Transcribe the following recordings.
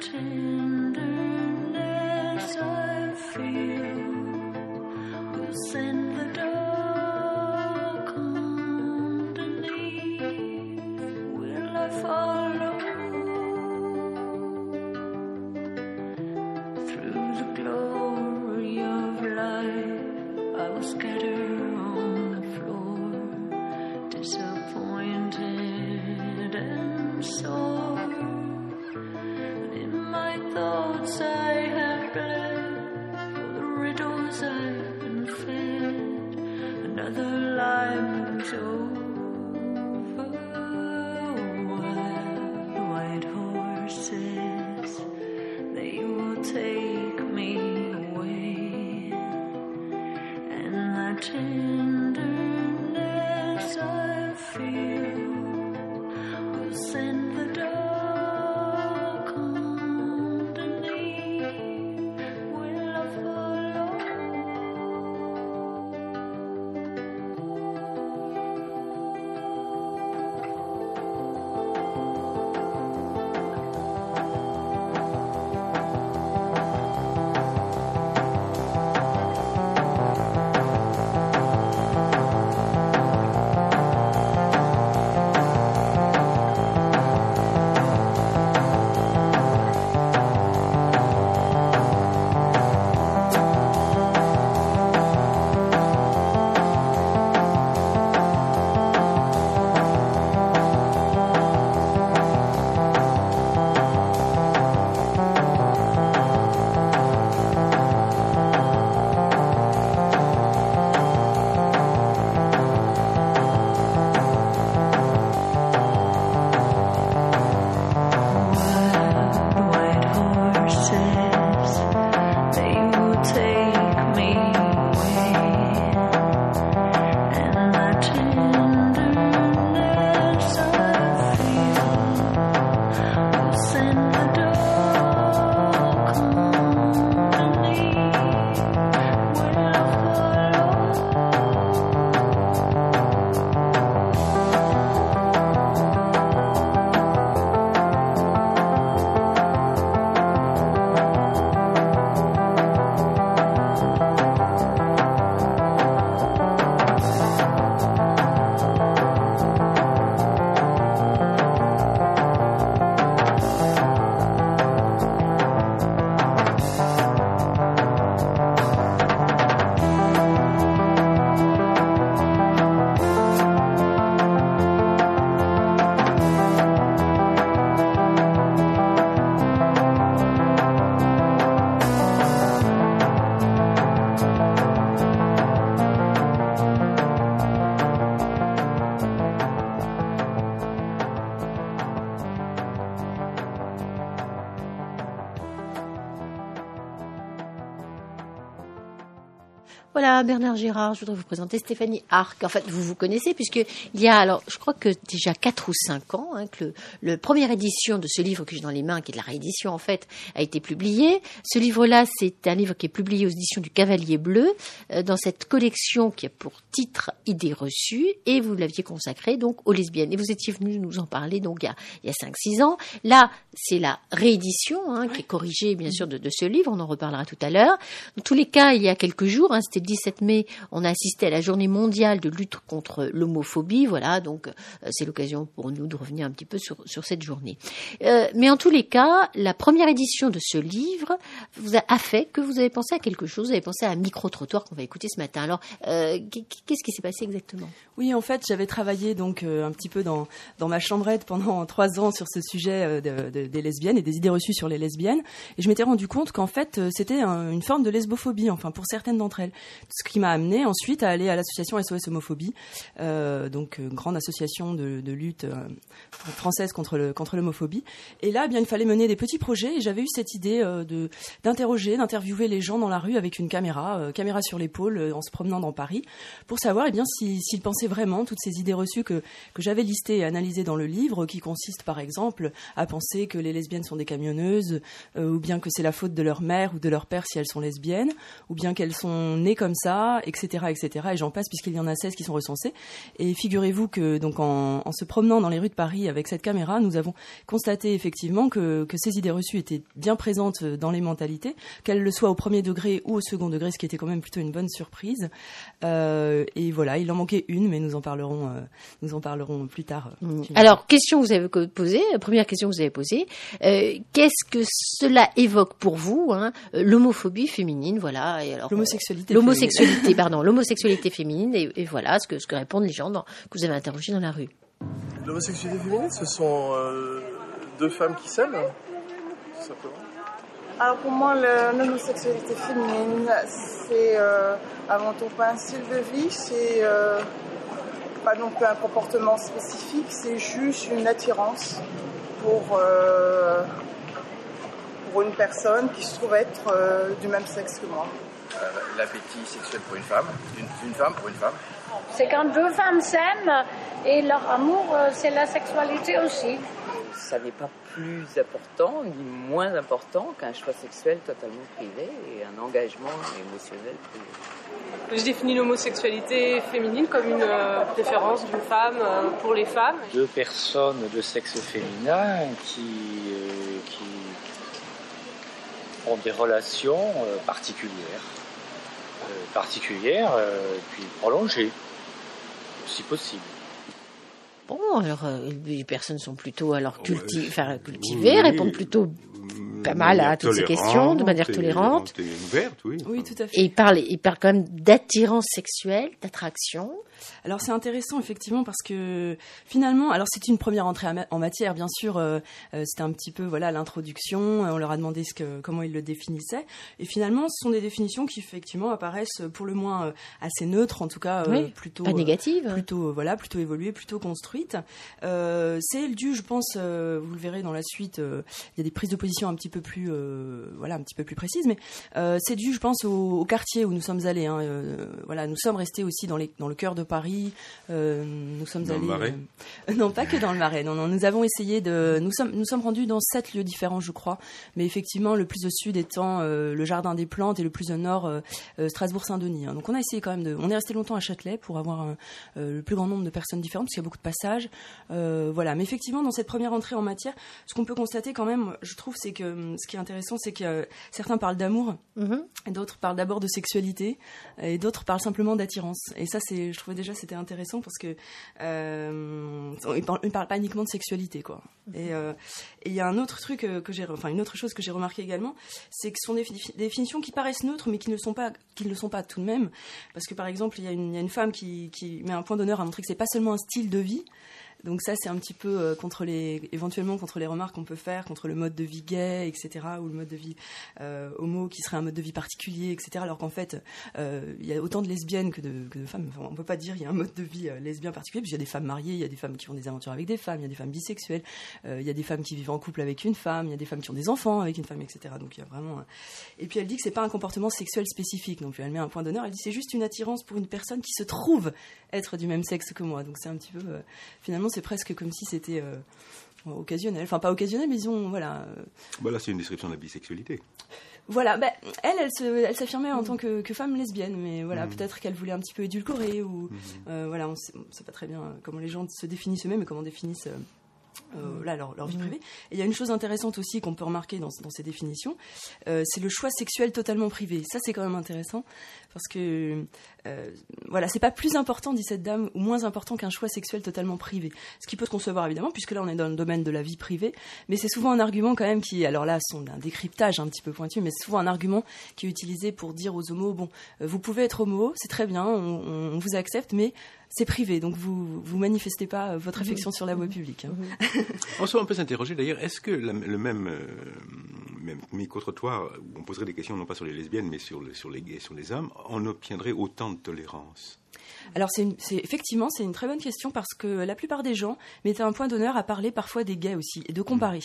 mountain. Bernard Gérard, je voudrais vous présenter Stéphanie Arc. En fait, vous vous connaissez puisque il y a, alors, je crois que déjà 4 ou 5 ans, que le, le première édition de ce livre que j'ai dans les mains, qui est de la réédition en fait, a été publié. Ce livre-là, c'est un livre qui est publié aux éditions du Cavalier Bleu, euh, dans cette collection qui a pour titre Idées reçues, et vous l'aviez consacré donc aux lesbiennes. Et vous étiez venu nous en parler donc il y a, a 5-6 ans. Là, c'est la réédition hein, qui est corrigée bien sûr de, de ce livre, on en reparlera tout à l'heure. Dans tous les cas, il y a quelques jours, hein, c'était le 17 mai, on a assisté à la journée mondiale de lutte contre l'homophobie. Voilà, donc euh, c'est l'occasion pour nous de revenir un petit peu sur, sur cette journée. Euh, mais en tous les cas, la première édition de ce livre vous a, fait que vous avez pensé à quelque chose, vous avez pensé à un micro-trottoir qu'on va écouter ce matin. Alors, euh, qu'est-ce qui s'est passé exactement? Oui, en fait, j'avais travaillé donc euh, un petit peu dans, dans ma chambrette pendant trois ans sur ce sujet de, de, des lesbiennes et des idées reçues sur les lesbiennes. Et je m'étais rendu compte qu'en fait, c'était un- une forme de lesbophobie, enfin pour certaines d'entre elles. Ce qui m'a amené ensuite à aller à l'association SOS Homophobie, donc grande association de, lutte française contre le contre l'homophobie. Et là, eh bien, il fallait mener des petits projets. Et j'avais eu cette idée euh, de d'interroger, d'interviewer les gens dans la rue avec une caméra, euh, caméra sur l'épaule, euh, en se promenant dans Paris, pour savoir eh bien si- s'ils pensaient vraiment toutes ces idées reçues que que j'avais listées et analysées dans le livre, qui consistent par exemple à penser que les lesbiennes sont des camionneuses, ou bien que c'est la faute de leur mère ou de leur père si elles sont lesbiennes, ou bien qu'elles sont nées comme comme ça, etc., etc. Et j'en passe puisqu'il y en a 16 qui sont recensés. Et figurez-vous que donc en, en, se promenant dans les rues de Paris avec cette caméra, nous avons constaté effectivement que, que ces idées reçues étaient bien présentes dans les mentalités, qu'elles le soient au premier degré ou au second degré, ce qui était quand même plutôt une bonne surprise. Euh, et voilà, il en manquait une, mais nous en parlerons, euh, nous en parlerons plus tard. Mmh. Alors, question que vous avez posée, première question que vous avez posée, euh, qu'est-ce que cela évoque pour vous, hein, l'homophobie féminine, voilà, et alors l'homosexualité, l'homosexualité, pardon, l'homosexualité féminine, et, et, voilà ce que ce que répondent les gens dans, que vous avez interrogés dans la rue. L'homosexualité féminine, ce sont deux femmes qui s'aiment, tout simplement. Alors pour moi, l'homosexualité féminine, c'est euh, avant tout pas un style de vie, c'est euh, pas non plus un comportement spécifique, c'est juste une attirance pour, euh, pour une personne qui se trouve être euh, du même sexe que moi. Euh, l'appétit sexuel pour une femme, d'une femme pour une femme. C'est quand deux femmes s'aiment et leur amour, euh, c'est la sexualité aussi. Ça n'est pas plus important ni moins important qu'un choix sexuel totalement privé et un engagement émotionnel privé. Je définis l'homosexualité féminine comme une euh, préférence d'une femme euh, pour les femmes. Deux personnes de sexe féminin qui, euh, qui ont des relations particulières, euh, particulières puis prolongées, si possible. Bon, alors euh, les personnes sont plutôt alors culti cultivées, oui, répondent plutôt pas mal à toutes ces questions de manière tolérante. Et ouverte, oui. Oui, tout à fait. Et il parle, il parle quand même d'attirance sexuelle, d'attraction. Alors c'est intéressant effectivement parce que finalement, alors c'est une première entrée en matière, bien sûr. Euh, euh, c'était un petit peu voilà l'introduction. On leur a demandé ce que, comment ils le définissaient. Et finalement, ce sont des définitions qui effectivement apparaissent pour le moins euh, assez neutres, en tout cas oui, plutôt pas négatives, plutôt voilà, plutôt évoluées, plutôt construites. c'est dû, je pense, vous le verrez dans la suite. Il y a des prises de position un petit peu plus voilà un petit peu plus précises, mais c'est dû, je pense, au, au, quartier où nous sommes allés. Hein. voilà, nous sommes restés aussi dans les dans le cœur de Paris. Euh, nous sommes dans allés. Le Marais. Euh, non, pas que dans le Marais. Non, non, nous avons essayé de. Nous sommes, nous sommes rendus dans sept lieux différents, je crois. Mais effectivement, le plus au sud étant euh, le Jardin des Plantes et le plus au nord euh, Strasbourg-Saint-Denis. Hein. Donc, on a essayé quand même de. On est resté longtemps à Châtelet pour avoir le plus grand nombre de personnes différentes, parce qu'il y a beaucoup de passages. voilà. Mais effectivement, dans cette première entrée en matière, ce qu'on peut constater quand même, je trouve, c'est que ce qui est intéressant, c'est que certains parlent d'amour, mm -hmm. et d'autres parlent d'abord de sexualité, et d'autres parlent simplement d'attirance. Et ça, c'est, je trouvais déjà c'était intéressant parce que euh, il parle, parle pas uniquement de sexualité quoi. Mm -hmm. Et euh, il y a un autre truc que j'ai, enfin une autre chose que j'ai remarqué également, c'est que ce sont des définitions qui paraissent neutres mais qui ne le sont pas, qui ne le sont pas tout de même. Parce que par exemple, il y a une, il y a une femme qui, qui met un point d'honneur à montrer que c'est pas seulement un style de vie, donc ça, c'est un petit peu euh, contre les, éventuellement contre les remarques qu'on peut faire, contre le mode de vie gay, etc., ou le mode de vie euh, homo qui serait un mode de vie particulier, etc. Alors qu'en fait, euh, il y a autant de lesbiennes que de, femmes. Enfin, on peut pas dire il y a un mode de vie lesbien particulier, puisqu'il y a des femmes mariées, il y a des femmes qui ont des aventures avec des femmes, il y a des femmes bisexuelles, il y a des femmes qui vivent en couple avec une femme, il y a des femmes qui ont des enfants avec une femme, etc. Donc il y a vraiment. Et puis elle dit que c'est pas un comportement sexuel spécifique plus. Elle met un point d'honneur. Elle dit c'est juste une attirance pour une personne qui se trouve être du même sexe que moi. Donc c'est un petit peu. finalement, c'est presque comme si c'était euh, occasionnel. Enfin, pas occasionnel, mais disons, voilà. Bah là, c'est une description de la bisexualité. Voilà, bah, elle, elle s'affirmait en mmh. tant que, que, femme lesbienne, mais voilà, mmh. peut-être qu'elle voulait un petit peu édulcorer, ou mmh. euh, voilà, on sait, sait, pas très bien comment les gens se définissent eux-mêmes et comment définissent. Euh, euh, là, leur, leur vie privée. Et il y a une chose intéressante aussi qu'on peut remarquer dans, dans ces définitions, euh, c'est le choix sexuel totalement privé. Ça, c'est quand même intéressant parce que euh, voilà, c'est pas plus important, dit cette dame, ou moins important qu'un choix sexuel totalement privé. Ce qui peut se concevoir évidemment, puisque là on est dans le domaine de la vie privée, mais c'est souvent un argument quand même qui, alors là, sont d'un décryptage un petit peu pointu, mais c'est souvent un argument qui est utilisé pour dire aux homos, bon, vous pouvez être homo, c'est très bien, on, on vous accepte, mais c'est privé, donc vous vous manifestez pas votre affection sur la voie publique. Hein. on, on peut s'interroger d'ailleurs, est-ce que la, le même, euh, même micro-trottoir, où on poserait des questions non pas sur les lesbiennes, mais sur, sur les gays, sur les hommes, on obtiendrait autant de tolérance alors c'est effectivement c'est une très bonne question parce que la plupart des gens mettaient un point d'honneur à parler parfois des gays aussi et de comparer.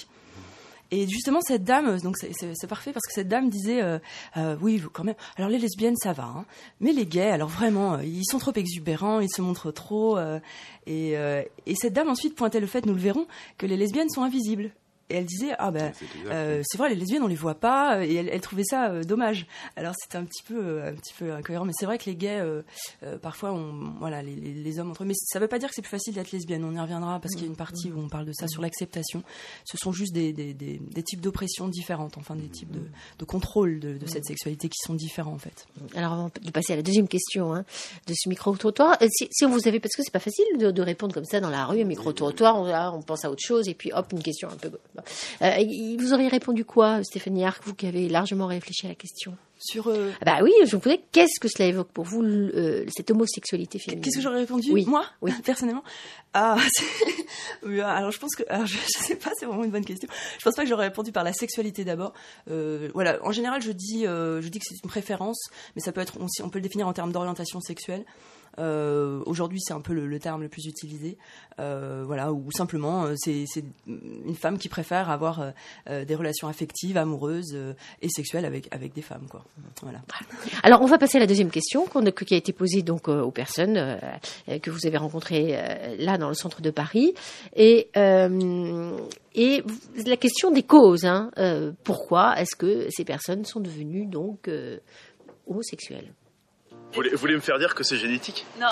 Et justement, cette dame, donc c'est parfait parce que cette dame disait, euh, euh, oui, quand même. Alors les lesbiennes, ça va, hein, mais les gays, alors vraiment, ils sont trop exubérants, ils se montrent trop. Euh, et, cette dame ensuite pointait le fait, nous le verrons, que les lesbiennes sont invisibles. Et elle disait ah ben euh, c'est vrai les lesbiennes on les voit pas et elle, elle trouvait ça euh, dommage. Alors c'était un petit peu euh, un petit peu incohérent, mais c'est vrai que les gays euh, euh, parfois on voilà les, les- les hommes entre eux, mais ça veut pas dire que c'est plus facile d'être lesbienne. On y reviendra parce qu'il y a une partie où on parle de ça sur l'acceptation. Ce sont juste des, des, des, des types d'oppression différentes, enfin des types de, de contrôle de, de cette sexualité qui sont différents en fait. Alors, avant de passer à la deuxième question hein, de ce micro-trottoir, euh, si, si on vous avait, parce que c'est pas facile de, de répondre comme ça dans la rue, un micro-trottoir, on, là, on pense à autre chose, et puis hop, une question un peu. Euh, vous auriez répondu quoi, Stéphanie Arc, vous qui avez largement réfléchi à la question Sur euh, Ah Bah oui, je vous posais, qu'est-ce que cela évoque pour vous, euh, cette homosexualité féminine? Qu'est-ce que j'aurais répondu Oui. Moi? Oui. Personnellement? Ah, alors je pense que. Alors je, je sais pas, c'est vraiment une bonne question. Je pense pas que j'aurais répondu par la sexualité d'abord. Euh, voilà, en général, je dis, je dis que c'est une préférence, mais ça peut être aussi, on peut le définir en termes d'orientation sexuelle. Euh, Aujourd'hui, c'est un peu le, terme le plus utilisé. Euh, voilà, ou simplement, euh, c'est une femme qui préfère avoir des relations affectives, amoureuses et sexuelles avec, avec des femmes, quoi. Voilà. Alors, on va passer à la deuxième question qui a été posée donc aux personnes que vous avez rencontrées là dans le centre de Paris, et et la question des causes. Hein, pourquoi est-ce que ces personnes sont devenues donc homosexuelles? Voulez, vous voulez me faire dire que c'est génétique? Non,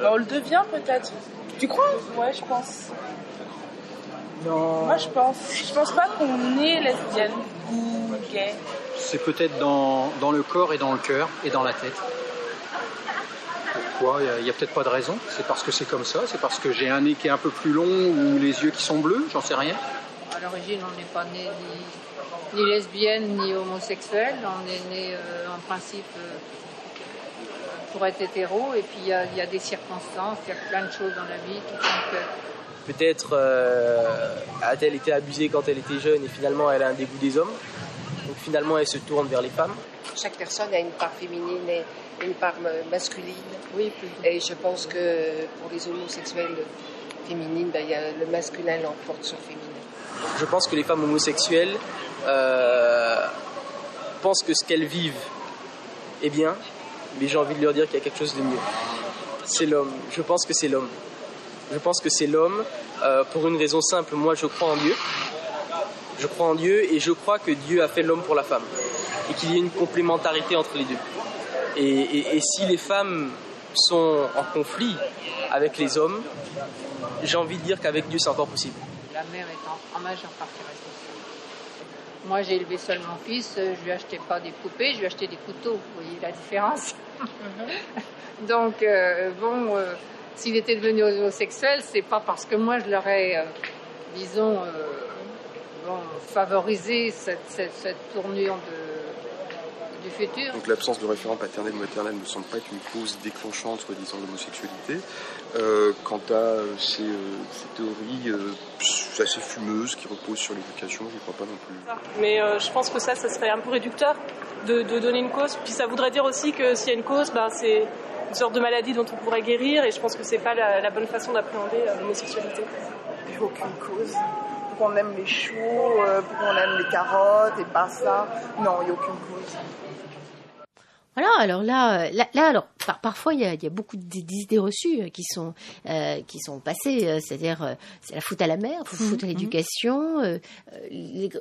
on le devient peut-être. Tu crois? Ouais, je pense. Non. Moi, je pense. Je pense pas qu'on est lesbienne ou gay. C'est peut-être dans, dans le corps et dans le cœur et dans la tête. Pourquoi? Il n'y a, peut-être pas de raison. C'est parce que c'est comme ça. C'est parce que j'ai un nez qui est un peu plus long ou les yeux qui sont bleus. J'en sais rien. À l'origine, on n'est pas né ni, ni lesbienne ni homosexuelle. On est né euh, en principe euh, pour être hétéro. Et puis il y, a- il y a des circonstances, il y a plein de choses dans la vie qui font que Peut-être euh, a-t-elle été abusée quand elle était jeune et finalement elle a un dégoût des hommes. Donc finalement elle se tourne vers les femmes. Chaque personne a une part féminine et une part ma- masculine. Oui, Et je pense que pour les homosexuels féminines, ben, il y a le masculin l'emporte sur le féminin. Je pense que les femmes homosexuelles euh, pensent que ce qu'elles vivent est bien, mais j'ai envie de leur dire qu'il y a quelque chose de mieux. C'est l'homme. Je pense que c'est l'homme. Je pense que c'est l'homme euh, pour une raison simple. Moi, je crois en Dieu. Je crois en Dieu et je crois que Dieu a fait l'homme pour la femme et qu'il y a une complémentarité entre les deux. Et, si les femmes sont en conflit avec les hommes, j'ai envie de dire qu'avec Dieu c'est encore possible. la mère est en, en majeure partie responsable. Moi, j'ai élevé seul mon fils. euh, Je lui achetais pas des poupées, je lui achetais des couteaux. Vous voyez la différence Donc, euh, bon, euh, s'il était devenu homosexuel, c'est pas parce que moi je l'aurais, euh, disons, bon, favorisé cette, cette, cette tournure de, du futur. Donc l'absence de référent paternel ou maternel ne me semble pas être une cause déclenchante, soi-disant, de l'homosexualité. Euh, quant à euh, ces, euh, ces théories euh, assez fumeuses qui reposent sur l'éducation, je ne crois pas non plus. Mais euh, je pense que ça, ça serait un peu réducteur de, de donner une cause. Puis ça voudrait dire aussi que s'il y a une cause, ben, c'est une sorte de maladie dont on pourrait guérir. Et je pense que c'est pas la, la bonne façon d'appréhender l'homosexualité. Il n'y a aucune cause. Pour qu'on aime les choux, euh, pour qu'on aime les carottes et pas ça? Non, il n'y a aucune cause. Voilà, alors là, euh, là, là, alors par- parfois il y a, il y a beaucoup d'idées reçues euh, qui sont euh, qui sont passées, c'est-à-dire c'est la faute à la mère, faut faute à l'éducation, euh, l'ég-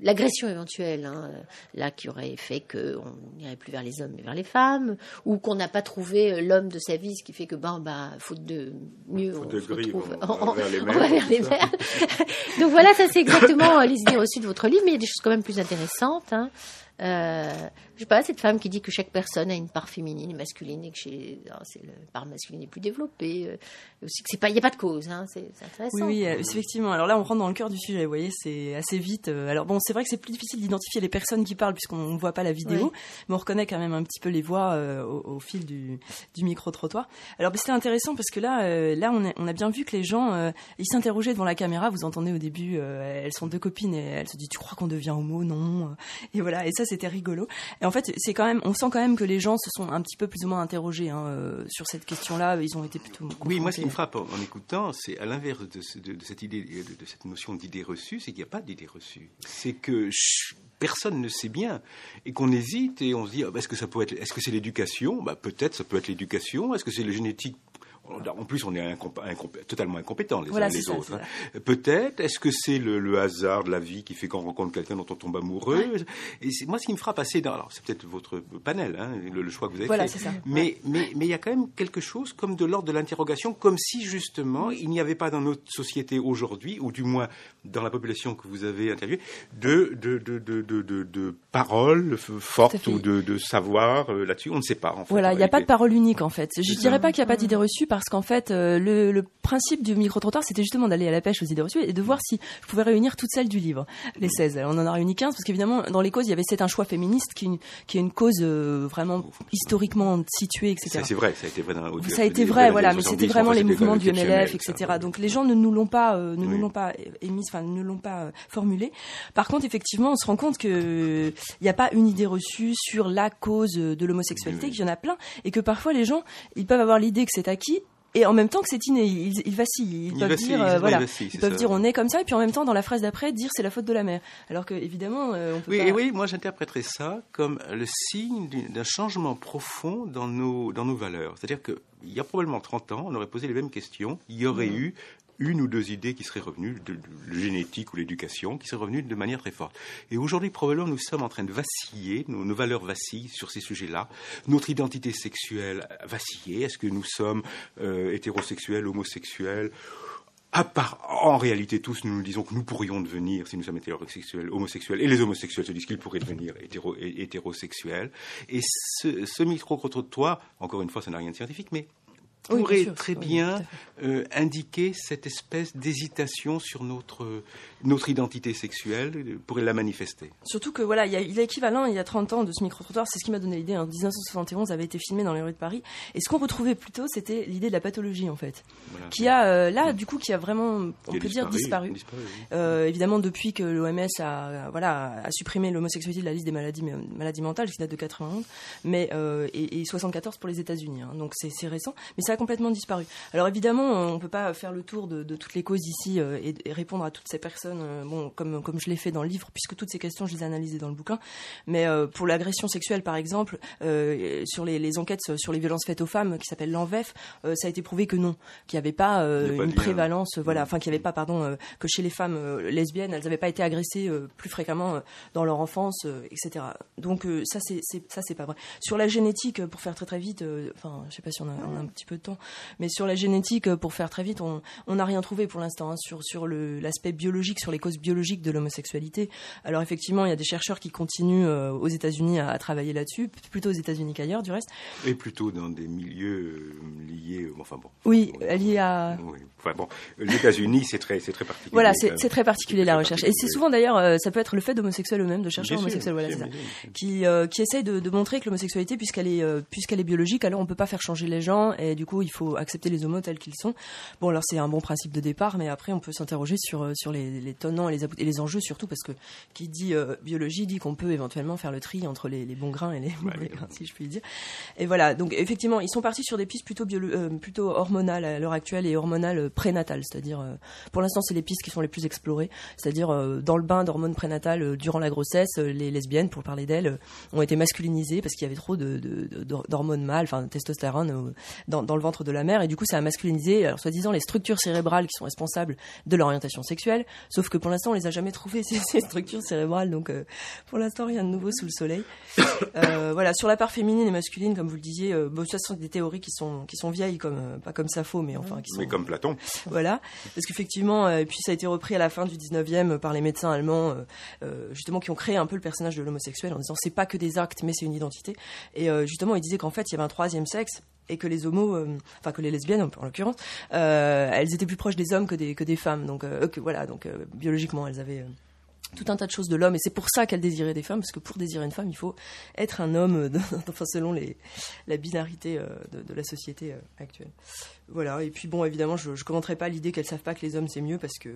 l'agression éventuelle, hein, là qui aurait fait que on n'irait plus vers les hommes mais vers les femmes, ou qu'on n'a pas trouvé l'homme de sa vie, ce qui fait que ben bah faute de mieux Faute on de se retrouve on va vers les on mères, va vers les mères. Donc voilà, ça c'est exactement les idées reçues de votre livre, mais il y a des choses quand même plus intéressantes. Hein. Euh, je sais pas, cette femme qui dit que chaque personne a une part féminine et masculine et que chez, c'est le part masculine est plus développée. euh, aussi que c'est pas, il n'y a pas de cause, hein, c'est intéressant. Oui, oui, euh, effectivement. Alors là, on rentre dans le cœur du sujet. Vous voyez, c'est assez vite. Euh, Alors bon, c'est vrai que c'est plus difficile d'identifier les personnes qui parlent puisqu'on ne voit pas la vidéo, Oui. mais on reconnaît quand même un petit peu les voix euh, au, au fil du, du micro trottoir. Alors, c'était intéressant parce que là, euh, là, on, a bien vu que les gens, ils s'interrogeaient devant la caméra. Vous entendez au début, elles sont deux copines et elles se disent, tu crois qu'on devient homo? Non. Et voilà. Et ça, c'était rigolo. Et en fait, c'est quand même, on sent quand même que les gens se sont un petit peu plus ou moins interrogés hein, euh, sur cette question-là. Ils ont été plutôt. Oui, moi, ce qui me frappe en, en écoutant, c'est à l'inverse de, ce- de- de cette idée, de, de cette notion d'idée reçue, c'est qu'il n'y a pas d'idée reçue. C'est que personne ne sait bien et qu'on hésite et on se dit ah, bah, est-ce que ça peut être, est-ce que c'est l'éducation? Bah, peut-être, ça peut être l'éducation. Est-ce que c'est le génétique En plus, on est incomp- incomp- totalement incompétents les Voilà, uns les ça, autres. hein. Peut-être, est-ce que c'est le, le hasard de la vie qui fait qu'on rencontre quelqu'un dont on tombe amoureux? Et moi, ce qui me frappe assez, dans, alors c'est peut-être votre panel, hein, le, le choix que vous avez Voilà, fait, ça. mais mais mais il y a quand même quelque chose comme de l'ordre de l'interrogation, comme si justement il n'y avait pas dans notre société aujourd'hui, ou du moins dans la population que vous avez interviewée, de de de de de, de- de paroles fortes ou de, savoir euh, là-dessus. On ne sait pas. En fait, Voilà, il n'y a pas de parole unique en fait. Je C'est dirais pas qu'il n'y a pas d'idée reçue parce qu'en fait, euh, le, le principe du micro-trottoir, c'était justement d'aller à la pêche aux idées reçues et de voir si je pouvais réunir toutes celles du livre, les 16. Alors, on en a réuni 15 parce qu'évidemment, dans les causes, il y avait C'est un choix féministe qui, qui est une cause euh, vraiment historiquement située, etc. Ça, C'est vrai, ça a été vrai dans Ça a été vrai, voilà, mais 70, c'était vraiment les mouvements du MLF, ça. etc. Donc les gens ne nous l'ont pas, euh, ne Oui. nous l'ont pas émise, enfin, ne l'ont pas euh, formulé. Par contre, effectivement, on se rend compte que il n'y a pas une idée reçue sur la cause de l'homosexualité, qu'il y en a plein, et que parfois les gens, ils peuvent avoir l'idée que c'est acquis. Et en même temps que c'est inné, ils, ils vacillent. Ils, Ils peuvent vacillent, dire, ils- voilà, ils vacillent, ils c'est peuvent ça. dire on est comme ça, et puis en même temps dans la phrase d'après dire c'est la faute de la mère. Alors que évidemment, euh, on peut Oui, pas. et oui, moi j'interpréterais ça comme le signe d'un changement profond dans nos, dans nos valeurs. C'est-à-dire qu'il y a probablement 30 ans, on aurait posé les mêmes questions, il y aurait Mhm. eu une ou deux idées qui seraient revenues, de, le génétique ou l'éducation, qui seraient revenues de manière très forte. Et aujourd'hui, probablement, nous sommes en train de vaciller, nos, valeurs vacillent sur ces sujets-là. Notre identité sexuelle a vacillé. Est-ce que nous sommes euh, hétérosexuels, homosexuels? À part, en réalité, tous nous nous disons que nous pourrions devenir, si nous sommes hétérosexuels, homosexuels, et les homosexuels se disent qu'ils pourraient devenir hétéro, hé- hétérosexuels. Et ce, ce micro-trottoir, encore une fois, ça n'a rien de scientifique, mais Oui, pourrait sûr. très Oui, bien euh, indiquer cette espèce d'hésitation sur notre, notre identité sexuelle, euh, pourrait la manifester. Surtout que voilà, il y a il équivalent il y a 30 ans de ce micro-trottoir, c'est ce qui m'a donné l'idée. En 1971, avait été filmé dans les rues de Paris. Et ce qu'on retrouvait plutôt, c'était l'idée de la pathologie en fait, Voilà. qui a euh, là du coup qui a vraiment, on a peut dire disparu. disparu, oui. Euh, évidemment, depuis que l'OMS a voilà a supprimé l'homosexualité de la liste des maladies maladies mentales, qui date de 91, mais et, et 74 pour les États-Unis. hein. donc c'est c'est récent, mais ça a complètement disparu. Alors évidemment, on peut pas faire le tour de, de toutes les causes ici euh, et, et répondre à toutes ces personnes, euh, bon comme comme je l'ai fait dans le livre, puisque toutes ces questions je les ai analysées dans le bouquin. Mais euh, pour l'agression sexuelle, par exemple, sur les, les enquêtes sur les violences faites aux femmes, qui s'appelle l'ENVEF, euh, ça a été prouvé que non, qu'il n'y avait pas, une prévalence, voilà, enfin qu'il n'y avait pas, pardon, que chez les femmes lesbiennes, elles n'avaient pas été agressées plus fréquemment dans leur enfance, etc. Donc ça, c'est ça, c'est pas vrai. Sur la génétique, pour faire très très vite, enfin, je sais pas si on a, on a un petit peu temps, mais sur la génétique, euh, pour faire très vite, on n'a rien trouvé pour l'instant hein, sur l'aspect biologique, sur les causes biologiques de l'homosexualité. Alors effectivement, il y a des chercheurs qui continuent euh, aux États-Unis à, à travailler là-dessus, plutôt aux États-Unis qu'ailleurs, du reste. Et plutôt dans des milieux euh, liés, enfin bon. Oui, lié à Oui. Enfin bon, les États-Unis, c'est très, c'est très particulier. Voilà, c'est très particulier la recherche. Et c'est souvent d'ailleurs, euh, ça peut être le fait d'homosexuels eux-mêmes, de chercheurs Bien homosexuels, voilà, bien ça, qui euh, qui essayent de, de montrer que l'homosexualité, puisqu'elle est puisqu'elle est biologique, alors on peut pas faire changer les gens, et du coup il faut accepter les homos tels qu'ils sont. Bon, alors c'est un bon principe de départ, mais après on peut s'interroger sur euh, sur les, les tenants et les et les enjeux surtout, parce que qui dit euh, biologie dit qu'on peut éventuellement faire le tri entre les, les bons grains et les mauvais grains, si je puis dire. Et voilà, donc effectivement, ils sont partis sur des pistes plutôt biolo- euh, plutôt hormonales à l'heure actuelle et hormonales prénatales, c'est-à-dire euh, pour l'instant c'est les pistes qui sont les plus explorées, c'est-à-dire euh, dans le bain d'hormones prénatales euh, durant la grossesse, les lesbiennes, pour parler d'elles, ont été masculinisées parce qu'il y avait trop de, de- de- d'hormones mâles, enfin de testostérone dans, dans le ventre de la mère et du coup ça a masculinisé, alors soi-disant les structures cérébrales qui sont responsables de l'orientation sexuelle, sauf que pour l'instant on les a jamais trouvées ces, ces structures cérébrales, donc euh, pour l'instant rien de nouveau sous le soleil. Euh, voilà, sur la part féminine et masculine, comme vous le disiez, euh, bon, ça ce sont des théories qui sont qui sont vieilles, comme euh, pas comme Sappho, mais enfin qui sont Mais comme Platon. voilà, parce qu'effectivement, euh, et puis ça a été repris à la fin du 19e par les médecins allemands, euh, euh, justement, qui ont créé un peu le personnage de l'homosexuel en disant c'est pas que des actes, mais c'est une identité. Et euh, justement, ils disaient qu'en fait, il y avait un troisième sexe et que les homos, euh, enfin que les lesbiennes en l'occurrence, euh, elles étaient plus proches des hommes que des que des femmes. Donc euh, voilà, donc biologiquement, elles avaient tout un tas de choses de l'homme et c'est pour ça qu'elle désirait des femmes parce que pour désirer une femme il faut être un homme enfin selon les la binarité de, la société actuelle voilà et puis bon évidemment je, je commenterai pas l'idée qu'elles savent pas que les hommes c'est mieux parce que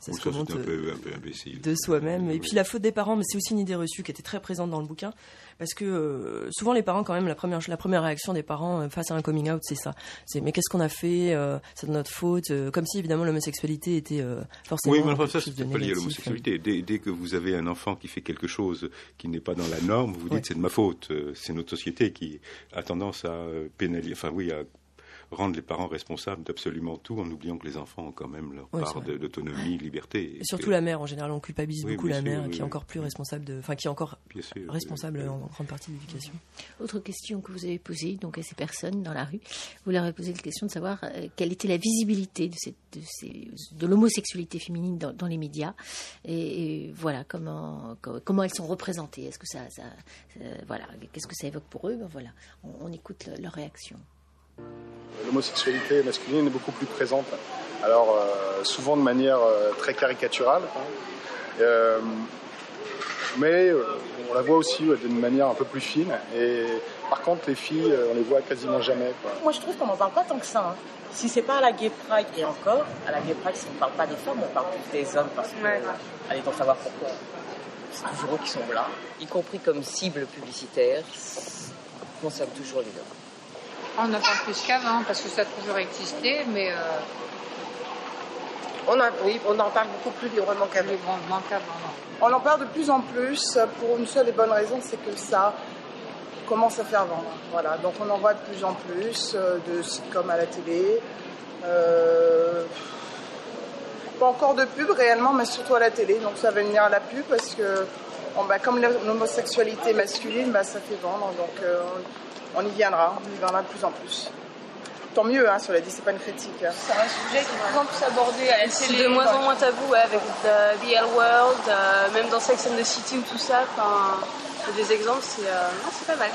ça Bon, se ça, commente c'est un euh, peu, un peu imbécile. de soi-même. Et puis la faute des parents, mais c'est aussi une idée reçue qui était très présente dans le bouquin, parce que euh, souvent les parents, quand même, la première, la première réaction des parents euh, face à un coming out, c'est ça. C'est mais qu'est-ce qu'on a fait euh, C'est de notre faute. euh, comme si évidemment l'homosexualité était euh, forcément. Oui, mais enfin, ça, c'est de pas lié à l'homosexualité. Dès, dès que vous avez un enfant qui fait quelque chose qui n'est pas dans la norme, vous vous dites Ouais. c'est de ma faute. Euh, C'est notre société qui a tendance à euh, pénaliser, enfin oui, à rendre les parents responsables d'absolument tout en oubliant que les enfants ont quand même leur Oui, part d'autonomie, de liberté. Et surtout que- la mère, en général, on culpabilise Oui, beaucoup la sûr, mère, oui, qui est encore plus responsable de, enfin, qui est encore Bien sûr, responsable en grande partie de l'éducation. Autre question que vous avez posée donc à ces personnes dans la rue, vous leur avez posé la question de savoir euh, quelle était la visibilité de, cette, de, ces- de l'homosexualité féminine dans, dans les médias et, et voilà comment co- comment elles sont représentées. Est-ce que ça, ça- voilà qu'est-ce que ça évoque pour eux? Ben voilà, on, on écoute le- leur réaction. L'homosexualité masculine est beaucoup plus présente. Alors, euh, souvent de manière euh, très caricaturale. hein. Euh, mais euh, on la voit aussi ouais, d'une manière un peu plus fine. Et par contre, les filles, euh, on les voit quasiment jamais. quoi. Moi, je trouve qu'on n'en parle pas tant que ça. hein. Si c'est pas à la Gay Pride, et encore, à la Gay Pride, si on ne parle pas des femmes, on parle plus des hommes parce que. Allez donc savoir pourquoi. C'est toujours eux qui sont là. Y compris comme cible publicitaire, on concerne toujours les hommes. On en parle plus qu'avant parce que ça a toujours existé, mais euh, On, a, oui, on en parle beaucoup plus librement qu'avant. On en parle de plus en plus pour une seule et bonne raison, c'est que ça commence à faire vendre. Voilà, donc on en voit de plus en plus euh, de sitcoms à la télé. Euh, pas encore de pub réellement, mais surtout à la télé. Donc ça va venir à la pub parce que bon, bah, comme l'homosexualité masculine, bah, ça fait vendre. Donc euh, on, y viendra, on y viendra de plus en plus. Tant mieux, hein, c'est pas une critique. hein. C'est un sujet qui est de plus en plus abordé à la C'est de moins en moins tabou, ouais, avec The, The L World, euh, même dans Sex and the City ou tout ça. Des exemples, c'est euh, non, c'est pas mal.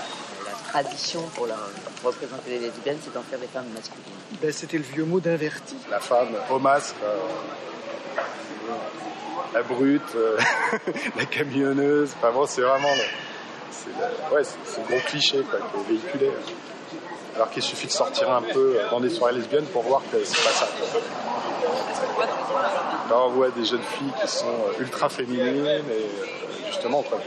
La tradition pour, la- pour représenter les lesbiennes, c'est d'en faire des femmes masculines. Ben, C'était le vieux mot d'inverti. La femme au masque, euh, la brute, euh, la camionneuse. Enfin bon, c'est vraiment le- ouais, le gros cliché quoi, qui est véhiculé. Alors qu'il suffit de sortir un peu dans des soirées lesbiennes pour voir que c'est pas ça. Là, on voit des jeunes filles qui sont euh, ultra féminines et euh, justement quoi,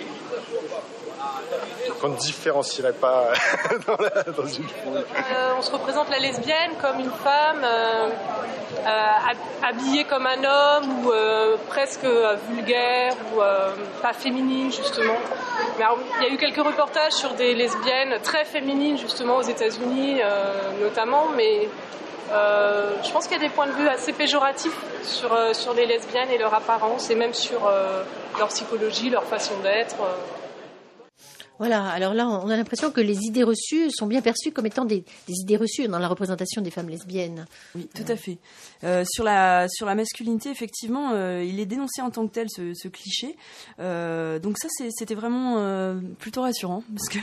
qu'on ne différencierait pas dans, la- dans une foule. Euh, on se représente la lesbienne comme une femme euh, euh, hab- habillée comme un homme ou euh, presque euh, vulgaire ou euh, pas féminine justement. Mais il y a eu quelques reportages sur des lesbiennes très féminines justement aux États-Unis euh, notamment, mais euh, je pense qu'il y a des points de vue assez péjoratifs sur, euh, sur les lesbiennes et leur apparence et même sur euh, leur psychologie, leur façon d'être. Euh. Voilà, alors là, on a l'impression que les idées reçues sont bien perçues comme étant des, des idées reçues dans la représentation des femmes lesbiennes. Oui, tout à fait. Euh, sur la sur la masculinité, effectivement, euh, il est dénoncé en tant que tel ce, ce cliché. Euh, donc ça, c'était vraiment euh, plutôt rassurant parce que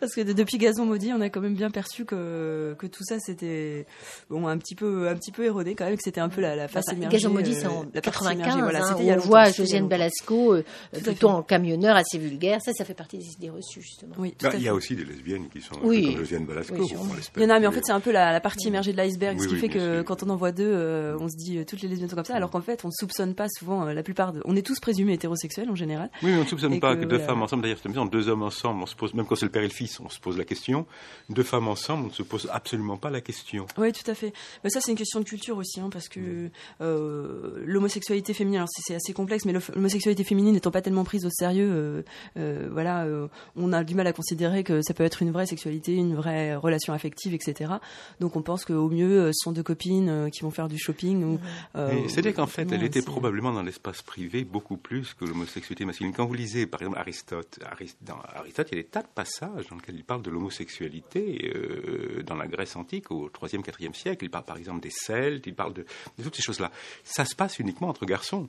parce que de- depuis Gazon maudit, on a quand même bien perçu que que tout ça c'était bon un petit peu un petit peu érodé quand même, que c'était un peu la, la face Enfin, émergée. Gazon maudit, euh, c'est en la partie 95, émergée, voilà, hein, c'était où il y a on voit Josiane. Balasco euh, plutôt en camionneur, assez vulgaire. Ça, ça fait partie des idées reçues, justement. Oui, Bah, il y a aussi des lesbiennes qui sont Oui. comme Josiane Balasco. Oui, sûrement. on l'espère. Il y en a, mais en fait, c'est un peu la, la partie émergée de l'iceberg, ce qui oui, fait que sûr. quand on en voit deux, euh, on se dit euh, toutes les lesbiennes sont comme ça, alors qu'en fait, on ne soupçonne pas souvent euh, la plupart de. On est tous présumés hétérosexuels en général. Oui, mais on ne soupçonne pas que, deux voilà. femmes ensemble, d'ailleurs, c'est amusant, deux hommes ensemble, on se pose, même quand c'est le père et le fils, on se pose la question. Deux femmes ensemble, on ne se pose absolument pas la question. Oui, tout à fait. Mais ça, c'est une question de culture aussi, hein, parce que euh, l'homosexualité féminine, alors c'est assez complexe, mais l'homosexualité féminine n'étant pas tellement prise au sérieux, euh, euh, voilà, euh, on a du mal à considérer que ça peut être une vraie sexualité, une vraie relation affective, etc. Donc on pense qu'au mieux, euh, ce sont deux copines euh, qui vont faire du shopping. Ou, euh, C'est-à-dire qu'en fait, elle était probablement dans l'espace privé beaucoup plus que l'homosexualité masculine. Quand vous lisez, par exemple, Aristote, dans Aristote, il y a des tas de passages dans lesquels il parle de l'homosexualité euh, dans la Grèce antique au 3e, 4e siècle. Il parle par exemple des Celtes, il parle de, de toutes ces choses-là. Ça se passe uniquement entre garçons.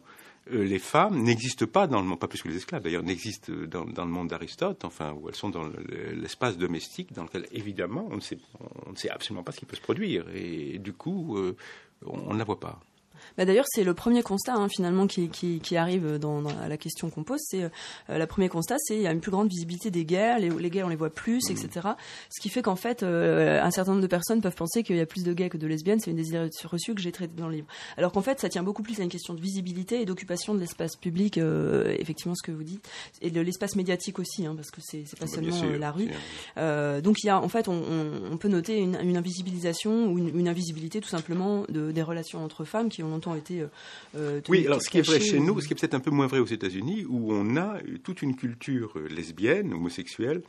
Euh, les femmes n'existent pas dans le monde, pas plus que les esclaves d'ailleurs, n'existent dans, dans le monde d'Aristote, enfin, où elles sont dans le- l'espace domestique, dans lequel évidemment on ne, sait, absolument pas ce qui peut se produire. Et, du coup, euh, on ne la voit pas. Bah D'ailleurs, c'est le premier constat hein, finalement qui, qui, qui arrive dans, dans- à la question qu'on pose. C'est euh, le premier constat, c'est il y a une plus grande visibilité des gays, les, les gays on les voit plus, etc. Ce qui fait qu'en fait, euh, un certain nombre de personnes peuvent penser qu'il y a plus de gays que de lesbiennes. C'est une des idées reçues que j'ai traitées dans le livre. Alors qu'en fait, ça tient beaucoup plus à une question de visibilité et d'occupation de l'espace public, euh, effectivement ce que vous dites, et de l'espace médiatique aussi, hein, parce que c'est pas Ah bah, seulement sûr, euh, la rue. donc il y a en fait on, on- on peut noter une, une invisibilisation ou une, une invisibilité tout simplement de, des relations entre femmes qui ont longtemps été euh, euh, Oui, alors ce qui est vrai chez ou- nous, ce qui est peut-être un peu moins vrai aux États-Unis, où on a toute une culture euh, lesbienne, homosexuelle,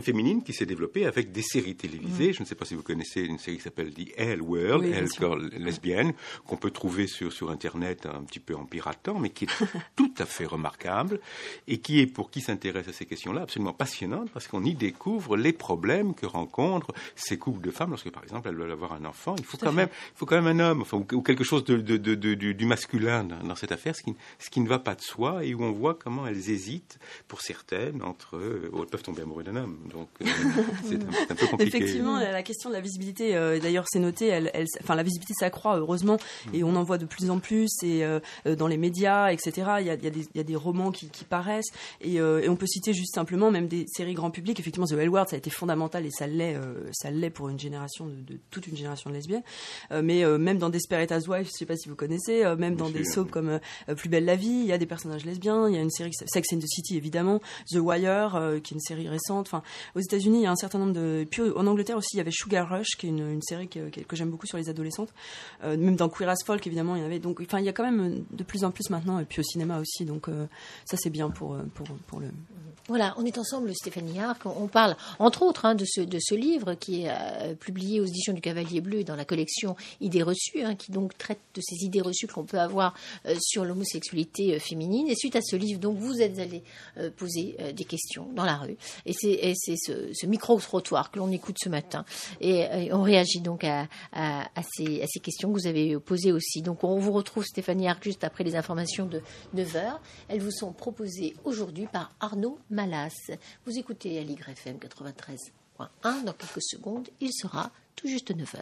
féminine qui s'est développée avec des séries télévisées. Je ne sais pas si vous connaissez une série qui s'appelle The L World, Oui. Girl lesbienne, qu'on peut trouver sur, sur Internet un petit peu en piratant, mais qui est tout à fait remarquable et qui est, pour qui s'intéresse à ces questions-là, absolument passionnante parce qu'on y découvre les problèmes que rencontrent ces couples de femmes lorsque, par exemple, elles veulent avoir un enfant. Il faut Tout quand fait. même, il faut quand même un homme, enfin, ou, ou quelque chose de, de- de- de- du, du masculin dans, dans cette affaire, ce qui, ce qui ne va pas de soi et où on voit comment elles hésitent, pour certaines, entre eux, elles peuvent tomber amoureuses d'un homme. Donc, euh, c'est un, un peu compliqué. Effectivement, la question de la visibilité, euh, d'ailleurs, c'est noté. Elle, elle- enfin, la visibilité s'accroît heureusement, et on en voit de plus en plus. Et euh, euh, dans les médias, etc. Il y a, il y a des, il y a des romans qui, qui paraissent, et, euh, et on peut citer juste simplement même des séries grand public. Effectivement, The L Word, ça a été fondamental et ça l'est, euh, ça l'est pour une génération de, de- toute une génération de lesbiennes. Euh, mais euh, même dans Desperate Housewives, je sais pas si vous connaissez, euh, même dans des soaps comme Plus belle la vie, il y a des personnages lesbiens. Il y a une série Sex and the City, évidemment, The Wire, euh, qui est une série récente. Enfin, aux États-Unis, il y a un certain nombre de. et Puis en Angleterre aussi, il y avait Sugar Rush, qui est une, série que, j'aime beaucoup sur les adolescentes. Euh, même dans Queer as Folk, évidemment, il y en avait. Donc, enfin, il y a quand même euh, de plus en plus maintenant, et puis au cinéma aussi. Donc, euh, ça, c'est bien pour, pour, pour le. Voilà, on est ensemble, Stéphanie Arc. On parle, entre autres, hein, de, ce, de ce livre qui est publié aux éditions du Cavalier Bleu dans la collection Idées reçues, hein, qui donc traite de ces idées reçues qu'on peut avoir sur l'homosexualité féminine. Et suite à ce livre, donc, vous êtes allé poser des questions dans la rue. Et c'est, et c'est ce, micro-trottoir que l'on écoute ce matin. Et, on réagit donc à, ces, questions que vous avez posées aussi. Donc, on vous retrouve, Stéphanie Arc, juste après les informations de 9h. Elles vous sont proposées aujourd'hui par Arnaud Malas. Vous écoutez à l'YFM 93.1. Dans quelques secondes, il sera tout juste 9h.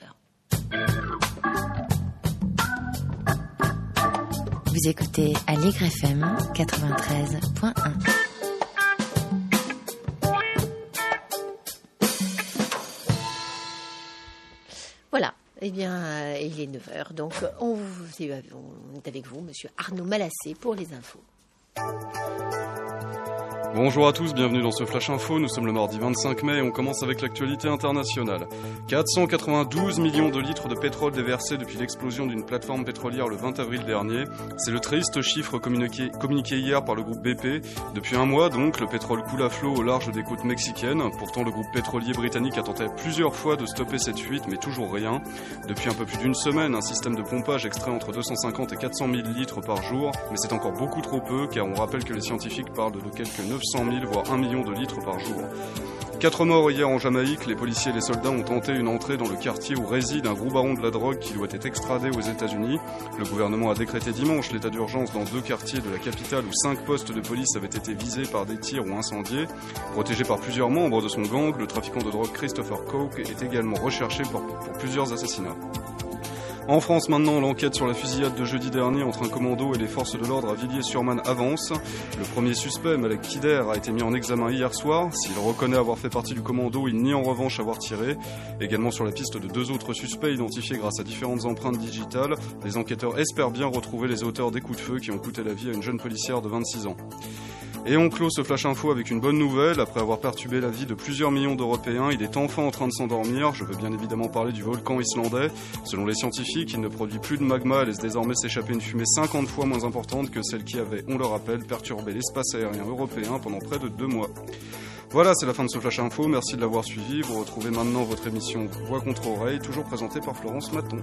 Vous écoutez à l'YFM 93.1. Eh bien, euh, il est 9h. Donc, on, vous- c'est- on est avec vous, monsieur Arnaud Malassé, pour les infos. Bonjour à tous, bienvenue dans ce Flash Info. Nous sommes le mardi 25 mai et on commence avec l'actualité internationale. 492 millions de litres de pétrole déversés depuis l'explosion d'une plateforme pétrolière le 20 avril dernier. C'est le triste chiffre communiqué, hier par le groupe BP. Depuis un mois donc, le pétrole coule à flot au large des côtes mexicaines. Pourtant, le groupe pétrolier britannique a tenté plusieurs fois de stopper cette fuite, mais toujours rien. Depuis un peu plus d'une semaine, un système de pompage extrait entre 250 et 400 000 litres par jour, mais c'est encore beaucoup trop peu car on rappelle que les scientifiques parlent de quelques 900 000 voire 1 million de litres par jour. Quatre morts hier en Jamaïque, les policiers et les soldats ont tenté une entrée dans le quartier où réside un gros baron de la drogue qui doit être extradé aux États-Unis. Le gouvernement a décrété dimanche l'état d'urgence dans deux quartiers de la capitale où cinq postes de police avaient été visés par des tirs ou incendiés. Protégé par plusieurs membres de son gang, le trafiquant de drogue Christopher Coke est également recherché pour plusieurs assassinats. En France maintenant, l'enquête sur la fusillade de jeudi dernier entre un commando et les forces de l'ordre à Villiers-sur-Marne avance. Le premier suspect, Malek Kider, a été mis en examen hier soir. S'il reconnaît avoir fait partie du commando, il nie en revanche avoir tiré. Également sur la piste de deux autres suspects identifiés grâce à différentes empreintes digitales, les enquêteurs espèrent bien retrouver les auteurs des coups de feu qui ont coûté la vie à une jeune policière de 26 ans. Et on clôt ce flash info avec une bonne nouvelle. Après avoir perturbé la vie de plusieurs millions d'Européens, il est enfin en train de s'endormir. Je veux bien évidemment parler du volcan islandais. Selon les scientifiques, il ne produit plus de magma et laisse désormais s'échapper une fumée 50 fois moins importante que celle qui avait, on le rappelle, perturbé l'espace aérien européen pendant près de deux mois. Voilà, c'est la fin de ce flash info. Merci de l'avoir suivi. Vous retrouvez maintenant votre émission Voix contre oreille, toujours présentée par Florence Maton.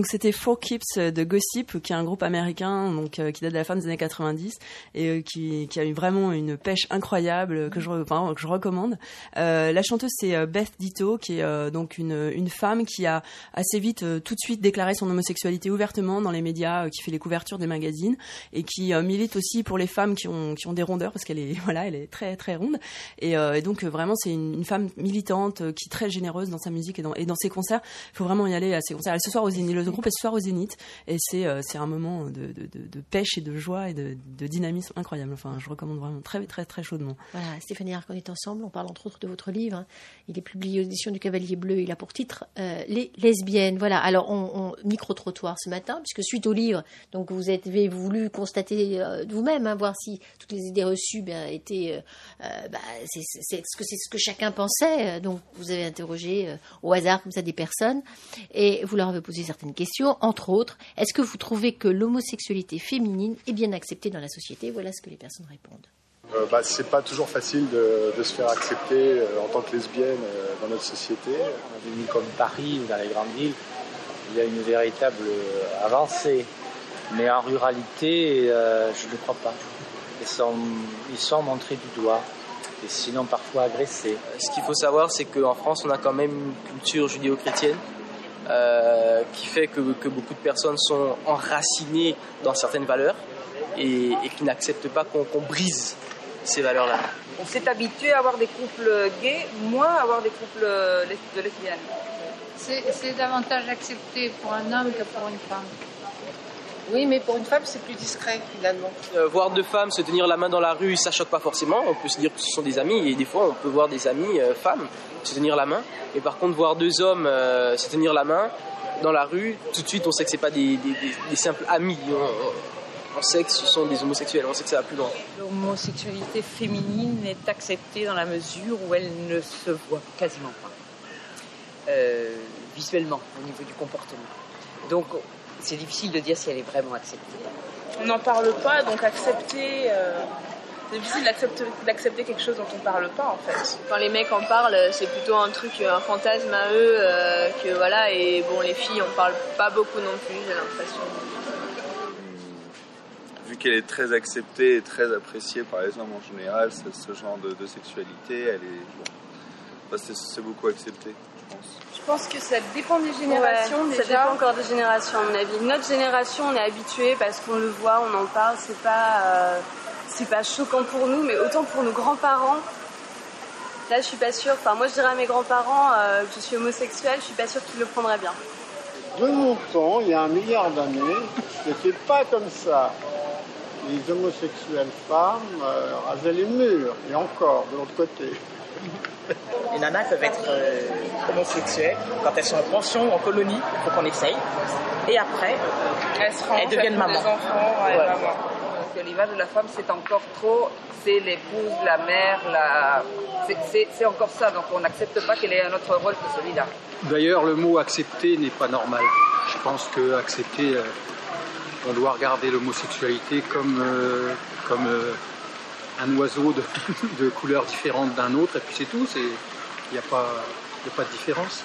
Donc c'était Four Keeps de Gossip, qui est un groupe américain donc euh, qui date de la fin des années 90 et euh, qui, a eu vraiment une pêche incroyable que je, que je recommande. Euh, la chanteuse c'est euh, Beth Ditto, qui est euh, donc une, une femme qui a assez vite euh, tout de suite déclaré son homosexualité ouvertement dans les médias, euh, qui fait les couvertures des magazines et qui euh, milite aussi pour les femmes qui ont, qui ont des rondeurs parce qu'elle est voilà elle est très très ronde et, euh, donc euh, vraiment c'est une, femme militante euh, qui est très généreuse dans sa musique et dans, dans ses concerts. Il faut vraiment y aller à ses concerts. Elle ce soir au Zénith, le groupe est ce soir au Zénith et c'est euh, c'est un moment de, pêche et de joie et de, dynamisme incroyable. Enfin, je recommande vraiment très très très chaudement. Voilà, Stéphanie Arc, on est ensemble. On parle entre autres de votre livre. hein. Il est publié aux éditions du Cavalier Bleu. Il a pour titre euh, Les lesbiennes. Voilà. Alors, on, on- micro-trottoir ce matin, puisque suite au livre, donc vous avez voulu constater euh, vous-même, hein, voir si toutes les idées reçues ben, étaient. euh, bah, c'est ce que c'est ce que chacun pensait. Donc, vous avez interrogé au hasard comme ça des personnes et vous leur avez posé certaines questions, entre autres. Est-ce que vous trouvez que l'homosexualité féminine est bien acceptée dans la société? Voilà ce que les personnes répondent. Euh, bah, c'est pas toujours facile de, de se faire accepter euh, en tant que lesbienne euh, dans notre société. Dans des villes comme Paris ou dans les grandes villes, il y a une véritable euh, avancée. Mais en ruralité, euh, je ne crois pas. Ils sont, ils sont montrés du doigt. Et sinon parfois agressés. Ce qu'il faut savoir, c'est qu'en France, on a quand même une culture judéo-chrétienne euh, qui fait que, que beaucoup de personnes sont enracinées dans certaines valeurs et, et qui n'acceptent pas qu'on brise ces valeurs-là. On s'est habitué à avoir des couples gays, moins à avoir des couples euh, de lesbiennes. C'est davantage accepté pour un homme que pour une femme. Oui, mais pour une femme, c'est plus discret finalement. Euh, voir deux femmes se tenir la main dans la rue, ça choque pas forcément. On peut se dire que ce sont des amis et des fois on peut voir des amis euh, femmes se tenir la main. Et par contre voir deux hommes euh, se tenir la main dans la rue, tout de suite on sait que c'est pas des, des- des- des simples amis. On, on- sait que ce sont des homosexuels. On sait que ça va plus loin. L'homosexualité féminine est acceptée dans la mesure où elle ne se voit quasiment pas. Euh, visuellement, au niveau du comportement. Donc, c'est difficile de dire si elle est vraiment acceptée. On n'en parle pas, donc accepter. euh, c'est difficile d'accepter, d'accepter quelque chose dont on ne parle pas en fait. Quand les mecs en parlent, c'est plutôt un truc, un fantasme à eux, euh, que voilà, et bon, les filles, on parle pas beaucoup non plus, j'ai l'impression. vu qu'elle est très acceptée et très appréciée par les hommes en général, ce, genre de, de sexualité, elle est. Bon, c'est- c'est beaucoup accepté, pense. Je pense que ça dépend des générations Ouais, déjà. Ça dépend encore des générations, à mon avis. Notre génération, on est habitué parce qu'on le voit, on en parle. C'est pas, euh, c'est pas choquant pour nous, mais autant pour nos grands-parents. Là, je suis pas sûre. Enfin, moi, je dirais à mes grands-parents euh, que je suis homosexuelle. Je suis pas sûre qu'ils le prendraient bien. De mon temps, il y a un milliard d'années, c'était pas comme ça. Les homosexuelles femmes euh, rasaient les murs, et encore, de l'autre côté. Les nanas peuvent être euh, homosexuelles quand elles sont en pension ou en colonie, il faut qu'on essaye. Et après, Elles deviennent des enfants, ouais, Ouais. maman. Parce que l'image de la femme, c'est encore trop, c'est l'épouse, la mère, la... c'est- encore ça. Donc on n'accepte pas qu'elle ait un autre rôle que celui-là. D'ailleurs, le mot accepter n'est pas normal. Je pense que accepter, euh, on doit regarder l'homosexualité comme, euh, comme euh, un oiseau de, de couleurs différentes d'un autre, et puis c'est tout. Il n'y a pas de différence.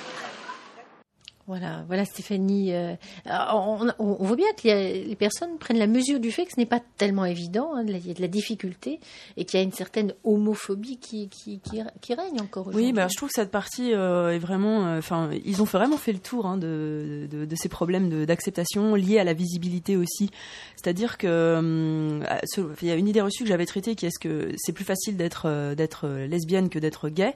Voilà, voilà Stéphanie. euh, on, on- on voit bien que les personnes prennent la mesure du fait que ce n'est pas tellement évident, hein, il y a de la difficulté et qu'il y a une certaine homophobie qui, qui, qui, qui règne encore aujourd'hui. Oui, bah, je trouve que cette partie euh, est vraiment. euh, Enfin, ils ont vraiment fait le tour hein, de, de, de ces problèmes d'acceptation liés à la visibilité aussi. C'est-à-dire que hum, il y a une idée reçue que j'avais traitée qui est ce que c'est plus facile d'être d'être lesbienne que d'être gay.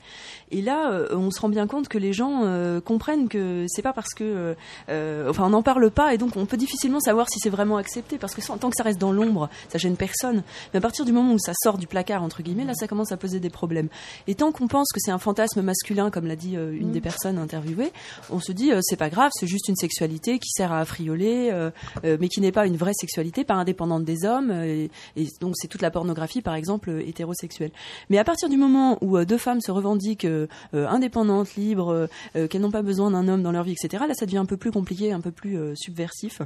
Et là, on se rend bien compte que les gens comprennent que c'est pas parce que, euh, euh, enfin, on n'en parle pas et donc on peut difficilement savoir si c'est vraiment accepté parce que tant que ça reste dans l'ombre, ça gêne personne. Mais à partir du moment où ça sort du placard entre guillemets, là, ça commence à poser des problèmes. Et tant qu'on pense que c'est un fantasme masculin, comme l'a dit euh, une Mm. des personnes interviewées, on se dit euh, c'est pas grave, c'est juste une sexualité qui sert à affrioler, euh, mais qui n'est pas une vraie sexualité, pas indépendante des hommes. et, et donc c'est toute la pornographie, par exemple, hétérosexuelle. Mais à partir du moment où deux femmes se revendiquent indépendantes, libres, qu'elles n'ont pas besoin d'un homme dans leur vie, etc., là ça devient un peu plus compliqué, un peu plus euh, subversif.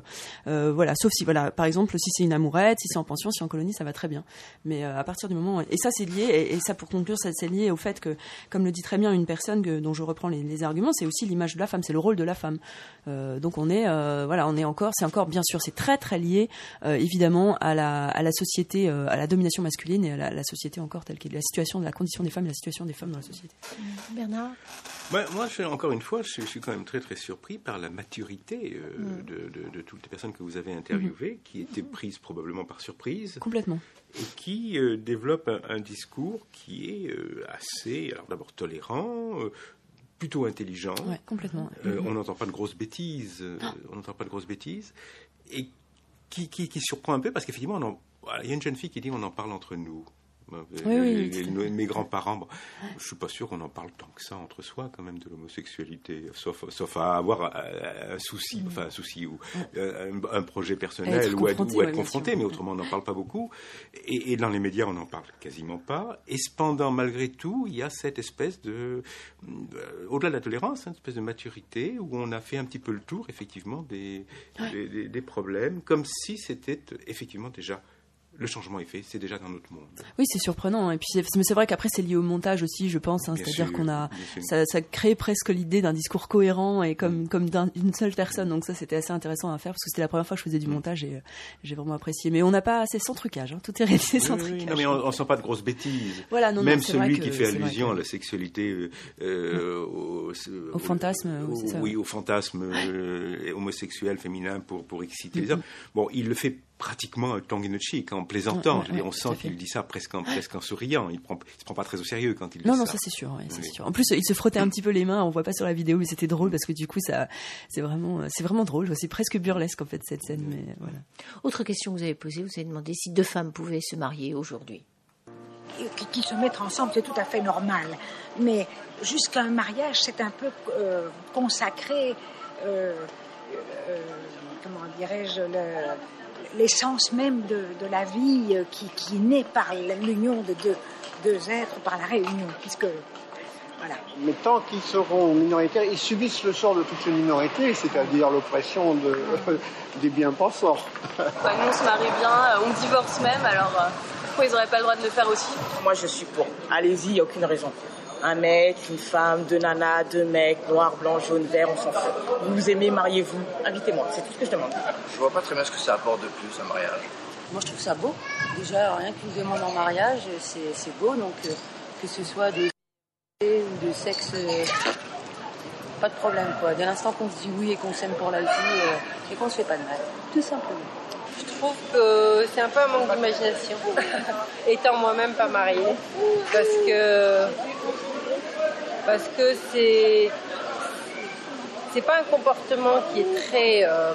Euh, voilà, sauf si, voilà, par exemple, si c'est une amourette, si c'est en pension, si c'est en colonie, ça va très bien. Mais euh, à partir du moment, et ça c'est lié, et, et ça pour conclure, ça c'est lié au fait que, comme le dit très bien une personne que- dont je reprends les, les arguments, c'est aussi l'image de la femme, c'est le rôle de la femme. Euh, donc on est, euh, voilà, on est encore, c'est encore bien sûr, c'est très très lié, euh, évidemment, à la, à la société, euh, à la domination masculine et à la, la société encore telle qu'elle est, la situation de la condition des femmes et la situation des femmes dans la société. Bernard? Ouais, moi, je, encore une fois, je, je suis quand même très très surpris par la maturité euh, Mm. de, de- de toutes les personnes que vous avez interviewées, qui étaient prises probablement par surprise. Complètement. Et qui euh, développent un, un discours qui est euh, assez, alors d'abord tolérant, plutôt intelligent. Ouais, complètement. Euh, Mhm. on n'entend pas de grosses bêtises. euh, on n'entend pas de grosses bêtises. Et qui, qui, qui surprend un peu parce qu'effectivement, voilà, il y a une jeune fille qui dit on en parle entre nous. Oui, oui, les- tout à les- mes grands-parents, bon, je suis pas sûr qu'on en parle tant que ça entre soi, quand même, de l'homosexualité, sauf, sauf à avoir un, un souci, enfin un souci ou euh, un, un projet personnel ou être, confronté, être sûr. mais autrement on n'en parle pas beaucoup. Et, et dans les médias, on n'en parle quasiment pas. Et cependant, malgré tout, il y a cette espèce de, euh, au-delà de la tolérance, hein, une espèce de maturité où on a fait un petit peu le tour, effectivement, des, des, des- des problèmes, comme si c'était effectivement déjà le changement est fait, c'est déjà dans notre monde. Oui, c'est surprenant. Et puis, mais c'est vrai qu'après, c'est lié au montage aussi, je pense. hein. C'est-à-dire qu'on a, ça, ça crée presque l'idée d'un discours cohérent et comme, comme d'un- d'une seule personne. Donc ça, c'était assez intéressant à faire parce que c'était la première fois que je faisais du montage et euh, j'ai vraiment apprécié. Mais on n'a pas assez sans trucage. hein. Tout est réalisé sans Oui, oui, trucage. non, mais on ne sent pas de grosses bêtises. Voilà, non, Même celui que- qui fait allusion que- à la sexualité, euh, euh, au, Au fantasme, au- oui, c'est ça. oui, au fantasme euh, homosexuel féminin pour, pour exciter les Mhm. hommes. Bon, il le fait pratiquement tongue in cheek, en plaisantant. Ouais, ouais, on sent qu'il dit ça presque en, presque en souriant. Il prend, il se prend pas très au sérieux quand il dit Non, ça. non, ça c'est sûr, ouais, ça, Oui. c'est sûr. En plus, il se frottait un petit peu les mains. On voit pas sur la vidéo, mais c'était drôle parce que du coup, ça, c'est vraiment, c'est vraiment drôle. C'est presque burlesque en fait cette scène, mais voilà. Autre question que vous avez posée, vous avez demandé si deux femmes pouvaient se marier aujourd'hui. qui, qui se mettent ensemble, c'est tout à fait normal. Mais jusqu'à un mariage, c'est un peu euh, consacré, euh, euh, comment dirais-je, le- l'essence même de, de la vie euh, qui, qui naît par l'union de deux, deux êtres, par la réunion, puisque voilà. Mais tant qu'ils seront minoritaires, ils subissent le sort de toutes les minorités, c'est-à-dire l'oppression de, des bien-pensants. Bah, nous, on se marie bien, euh, on divorce même, alors euh, pourquoi ils n'auraient pas le droit de le faire aussi? Moi, je suis pour. Allez-y, il n'y a aucune raison. Un mec, une femme, deux nanas, deux mecs, noir, blanc, jaune, vert, on s'en fout. Vous vous aimez, mariez-vous. Invitez-moi, c'est tout ce que je demande. Je vois pas très bien ce que ça apporte de plus un mariage. Moi, je trouve ça beau. Déjà, rien qu'une demande en mariage, c'est c'est beau. Donc, euh, que ce soit de ou de sexe, euh, pas de problème. quoi. Dès l'instant qu'on se dit oui et qu'on s'aime pour la vie euh, et qu'on se fait pas de mal. Tout simplement. Je trouve que c'est un peu un manque d'imagination, étant moi-même pas mariée, parce que parce que c'est c'est pas un comportement qui est très euh,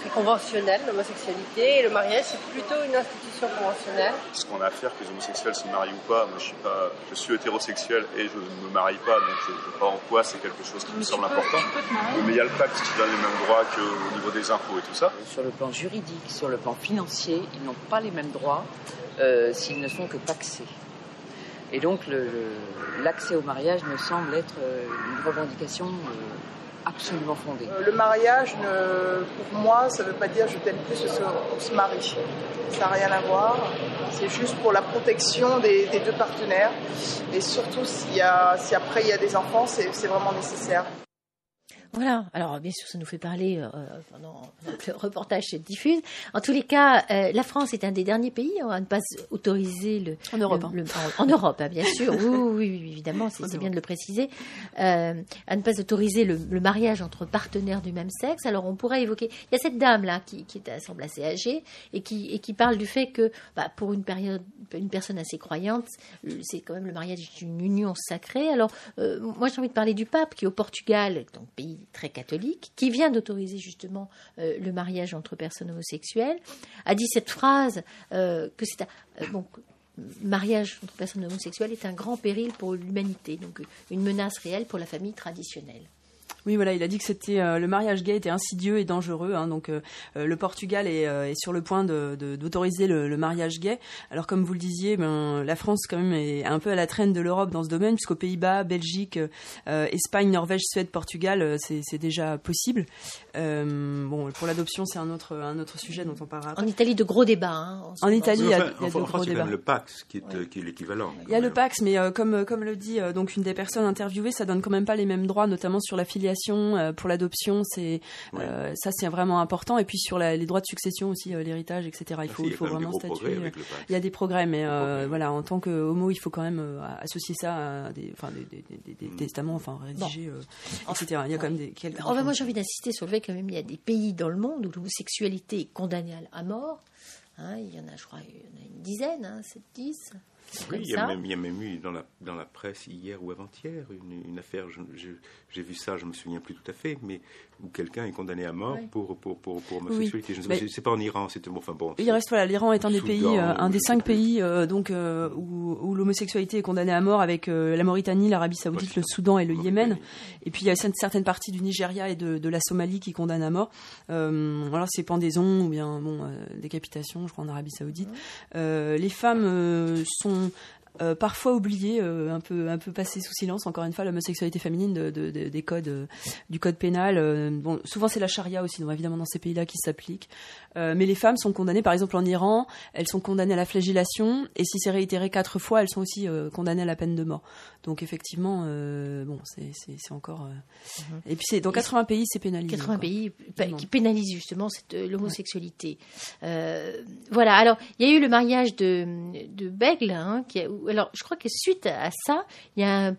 très conventionnel, l'homosexualité, et le mariage c'est plutôt une institution conventionnelle. Ce qu'on a à faire que les homosexuels se marient ou pas, moi je suis pas, je suis hétérosexuel et je ne me marie pas, donc je, je sais pas en quoi c'est quelque chose qui me semble important. Mais il y a le pacte qui donne les mêmes droits qu'au niveau des impôts et tout ça. Sur le plan juridique, sur le plan financier, ils n'ont pas les mêmes droits euh, s'ils ne sont que paxés. Et donc l'accès au mariage me semble être euh, une revendication euh, absolument fondée. Le mariage, ne- pour moi, ça ne veut pas dire je t'aime plus, on se, marie. Ça n'a rien à voir. C'est juste pour la protection des, deux partenaires. Et surtout, s'il y a, si après il y a des enfants, c'est vraiment nécessaire. Voilà. Alors, bien sûr, ça nous fait parler euh, pendant, pendant que le reportage se diffuse. En tous les cas, euh, la France est un des derniers pays à ne pas autoriser le. En Europe, le- le- en, en Europe, hein, bien sûr. Oui, oui, oui, évidemment, c'est bien de le préciser. Euh, à ne pas autoriser le, le mariage entre partenaires du même sexe. Alors, on pourrait évoquer. Il y a cette dame là qui, qui est, semble assez âgée et qui, et qui parle du fait que, bah, pour une période, une personne assez croyante, c'est quand même le mariage est une union sacrée. Alors, moi, j'ai envie de parler du pape qui, au Portugal, donc pays très catholique, qui vient d'autoriser justement euh, le mariage entre personnes homosexuelles, a dit cette phrase euh, que c'est un euh, mariage entre personnes homosexuelles est un grand péril pour l'humanité, donc une menace réelle pour la famille traditionnelle. Oui, voilà, il a dit que c'était euh, le mariage gay était insidieux et dangereux. hein, donc, euh, euh, le Portugal est, euh, est sur le point de- de- d'autoriser le, le mariage gay. Alors, comme vous le disiez, ben, la France quand même est un peu à la traîne de l'Europe dans ce domaine, puisqu'aux Pays-Bas, Belgique, euh, Espagne, Norvège, Suède, Portugal, euh, c'est déjà possible. Euh, bon, pour l'adoption, c'est un autre un autre sujet dont on parlera. après. En Italie, de gros débats. hein, en En. Italie, il y a, Enfin, il y a enfin, de gros France, il y a quand débats. même le PAX qui est, euh, qui est l'équivalent. Il y a le Pax, mais euh, comme, comme le dit euh, donc une des personnes interviewées, ça donne quand même pas les mêmes droits, notamment sur la filiation, euh, pour l'adoption, c'est euh, ça c'est vraiment important, et puis sur la- les droits de succession aussi, euh, l'héritage, etc. Il Ah faut, si, il il faut même vraiment statuer. Il y a des progrès, mais euh, voilà, en tant que homo, il faut quand même euh, associer ça à des, enfin, des, des- des- des Mm. testaments, enfin rédigés, euh, etc. Il y a quand même des quelques. Enfin, moi, j'ai envie d'insister sur le fait qu'il y a des pays dans le monde où l'homosexualité est condamnée à- à mort. Hein, il y en a, je crois, il y en a une dizaine, hein, 7, 10. Oui, il y, a même, il y a même eu dans la, dans la presse hier ou avant-hier une, une affaire, j'ai vu ça, je me souviens plus tout à fait, mais où quelqu'un est condamné à mort Oui. pour, pour, pour, pour homosexualité. Je ne sais pas, en Iran, c'était bon, enfin bon. Il reste voilà, l'Iran est un des Soudan, pays, euh, un des cinq pays euh, donc euh, où, où l'homosexualité est condamnée à mort avec euh, la Mauritanie, l'Arabie Saoudite, le Soudan et le Yémen. Et puis il y a cer- certaines parties du Nigeria et de, de la Somalie qui condamnent à mort. Euh, alors c'est pendaison ou bien bon euh, décapitation, je crois en Arabie Saoudite. Les femmes euh, euh, parfois oubliées, euh, un peu un sous silence. Encore une fois, l'homosexualité féminine euh, du code pénal. euh, souvent c'est la charia aussi, donc évidemment dans ces pays-là qui s'applique. Euh, mais les femmes sont condamnées, par exemple en Iran, elles sont condamnées à la flagellation, et si c'est réitéré quatre fois, elles sont aussi euh, condamnées à la peine de mort. Donc effectivement, euh, bon, c'est encore. euh, Et puis c'est dans 80 pays, c'est pénalisé. 80 quoi. pays pa- qui pénalisent justement l'homosexualité. Voilà. Alors, il y a eu le mariage de, de Bègle. hein, qui a- où- alors, je crois que suite à ça, il y a un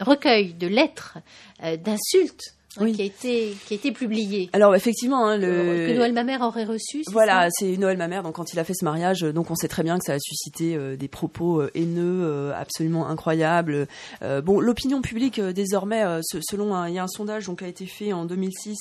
recueil de lettres d'insultes qui a été qui a été publié. Alors effectivement, hein, le que Noël Mamère aurait reçu. Voilà, c'est Noël Mamère. Donc quand il a fait ce mariage, euh, donc on sait très bien que ça a suscité euh, des propos euh, haineux, euh, absolument incroyables. Euh, bon, l'opinion publique euh, désormais, euh, se- selon il y a un sondage donc qui a été fait en 2006.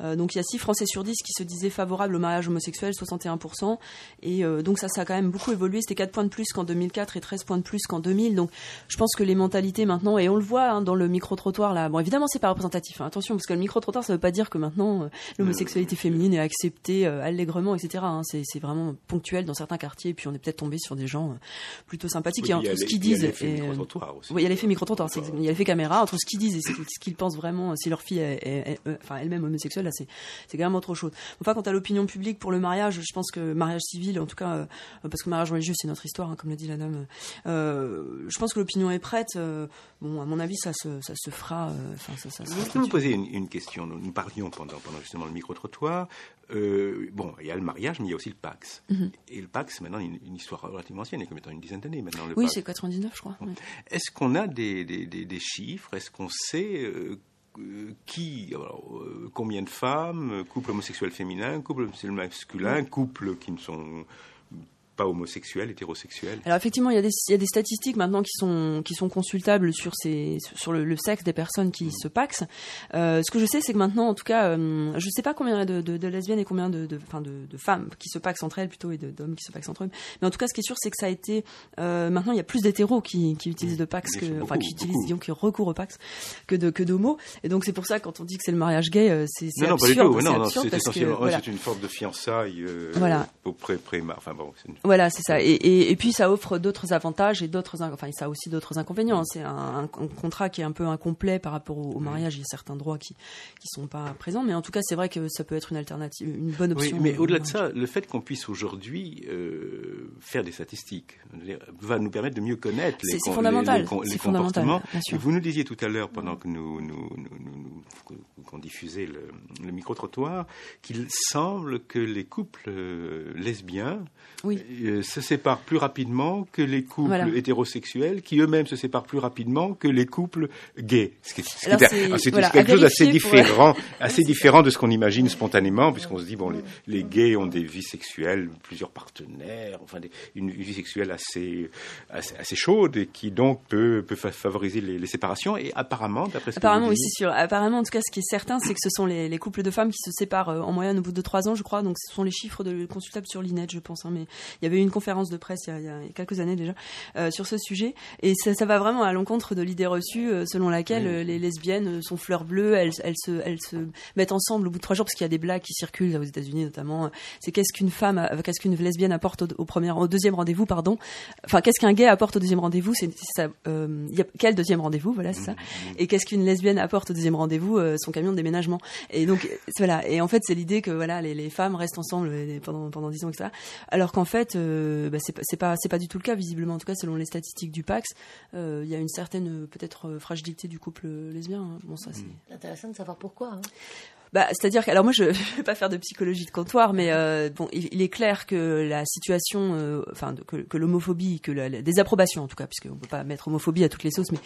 euh, donc il y a 6 Français sur 10 qui se disaient favorables au mariage homosexuel, 61%. Et euh, donc ça, ça a quand même beaucoup évolué. C'était 4 points de plus qu'en 2004 et 13 points de plus qu'en 2000. Donc je pense que les mentalités maintenant, et on le voit hein, dans le micro trottoir là. Bon, évidemment c'est pas représentatif. hein, attention, parce que le micro trottoir, ça veut pas dire que maintenant euh, l'homosexualité féminine est acceptée euh, allègrement, etc. hein. C'est vraiment ponctuel dans certains quartiers. Et puis on est peut-être tombé sur des gens euh, plutôt sympathiques. Oui, et il y a entre ce qu'ils disent, et, euh, micro-trottoir aussi. oui, il y a l'effet micro trottoir. Il y a l'effet caméra entre ce qu'ils disent et ce qu'ils pensent vraiment. Si leur fille est, est- est- euh, enfin elle-même homosexuelle, là c'est c'est carrément autre chose. Enfin, quant à l'opinion publique pour le mariage, je pense que mariage civil, en tout cas, euh, parce que mariage religieux c'est notre histoire, hein, comme l'a dit la dame. euh, je pense que l'opinion est prête. euh, bon, à mon avis, ça se ça se fera. euh, Enfin, ça, ça, ça se Je peux me poser une, une, une question. Nous, nous parlions pendant, pendant justement le micro-trottoir. Euh, bon, il y a le mariage, mais il y a aussi le Pax. Mhm. Et le Pax, maintenant, une, une histoire relativement ancienne, il y a comme étant une dizaine d'années maintenant. Le Oui, c'est 99, je crois. ouais. Est-ce qu'on a des, des, des- des chiffres? Est-ce qu'on sait euh, qui, alors, euh, combien de femmes, couple homosexuel féminin, couple homosexuel masculin, couples qui ne sont pas homosexuels, hétérosexuels Alors effectivement, il y, a des, il y a des statistiques maintenant qui sont qui sont consultables sur ces sur le, le sexe des personnes qui se paxent. Euh, ce que je sais, c'est que maintenant, en tout cas, euh, je sais pas combien il y a de, de, de lesbiennes et combien de de, enfin, de, de femmes qui se paxent entre elles plutôt et d'hommes qui se paxent entre eux. Mais en tout cas, ce qui est sûr, c'est que ça a été euh, maintenant il y a plus d'hétéros qui, qui utilisent de pax que enfin qui utilisent beaucoup. disons qui recourent au pax que de que d'homos. Et donc c'est pour ça quand on dit que c'est le mariage gay, c'est Non, non, pas du absurde. tout. c'est Non, non, absurde c'est parce que, essentiellement voilà. c'est une forme de fiançailles euh, Voilà. au pré, pré enfin bon, c'est une- Voilà, c'est ça. Et, et, et puis ça offre d'autres avantages et d'autres, in- enfin ça a aussi d'autres inconvénients. C'est un, contrat qui est un peu incomplet par rapport au, au mariage. Il y a certains droits qui qui sont pas présents, mais en tout cas c'est vrai que ça peut être une alternative, une bonne Oui, option. mais au au-delà de ça, le fait qu'on puisse aujourd'hui euh, faire des statistiques va nous permettre de mieux connaître les, C'est- fondamental, les- les comportements. bien sûr. Et vous nous disiez tout à l'heure, pendant que nous, nous, nous- nous- qu'on diffusait le, le micro-trottoir, qu'il semble que les couples euh, lesbiens euh, se séparent plus rapidement que les couples Voilà. hétérosexuels, qui eux-mêmes se séparent plus rapidement que les couples gays. Ce ce c'est- voilà, quelque chose d'assez pour- différent, assez différent de ce qu'on imagine spontanément, puisqu'on se dit bon, les, les gays ont des vies sexuelles, plusieurs partenaires, enfin des- une, une vie sexuelle assez, assez assez chaude et qui donc peut, peut fa- favoriser les, les séparations. Et apparemment, d'après ce que Apparemment, vous oui, c'est sûr. Apparemment, en tout cas, ce qui est certain, c'est que ce sont les, les couples de femmes qui se séparent euh, en moyenne au bout de trois ans, je crois. Donc, ce sont les chiffres de, consultables sur l'INET, je pense. hein. mais il y avait eu une conférence de presse il y a, il y a quelques années déjà euh, sur ce sujet. Et ça, ça va vraiment à l'encontre de l'idée reçue euh, selon laquelle euh, les lesbiennes euh, sont fleurs bleues, elles, elles, se, elles se mettent ensemble au bout de trois jours, parce qu'il y a des blagues qui circulent aux États-Unis notamment. C'est qu'est-ce qu'une femme, qu'est-ce qu'une lesbienne apporte au, au premier, au deuxième rendez-vous, pardon. Enfin, qu'est-ce qu'un gay apporte au deuxième rendez-vous C'est c'est ça. euh, il y a, quel deuxième rendez-vous Voilà, c'est ça. Et qu'est-ce qu'une lesbienne apporte au deuxième rendez-vous Son camion de déménagement. Et donc voilà. Et en fait, c'est l'idée que voilà, les, les femmes restent ensemble pendant pendant dix ans, etc. Alors qu'en fait, euh, bah, c'est pas c'est pas du tout le cas visiblement. En tout cas, selon les statistiques du Pax, euh, il y a une certaine euh, peut-être euh, fragilité du couple lesbien. hein. Bon, ça c'est. C'est intéressant de savoir pourquoi. hein. Bah, c'est-à-dire que, alors moi, je ne vais pas faire de psychologie de comptoir, mais euh, bon, il, est clair que la situation, euh, enfin, que, l'homophobie, que la, désapprobation, en tout cas, puisqu'on peut pas mettre homophobie à toutes les sauces, mais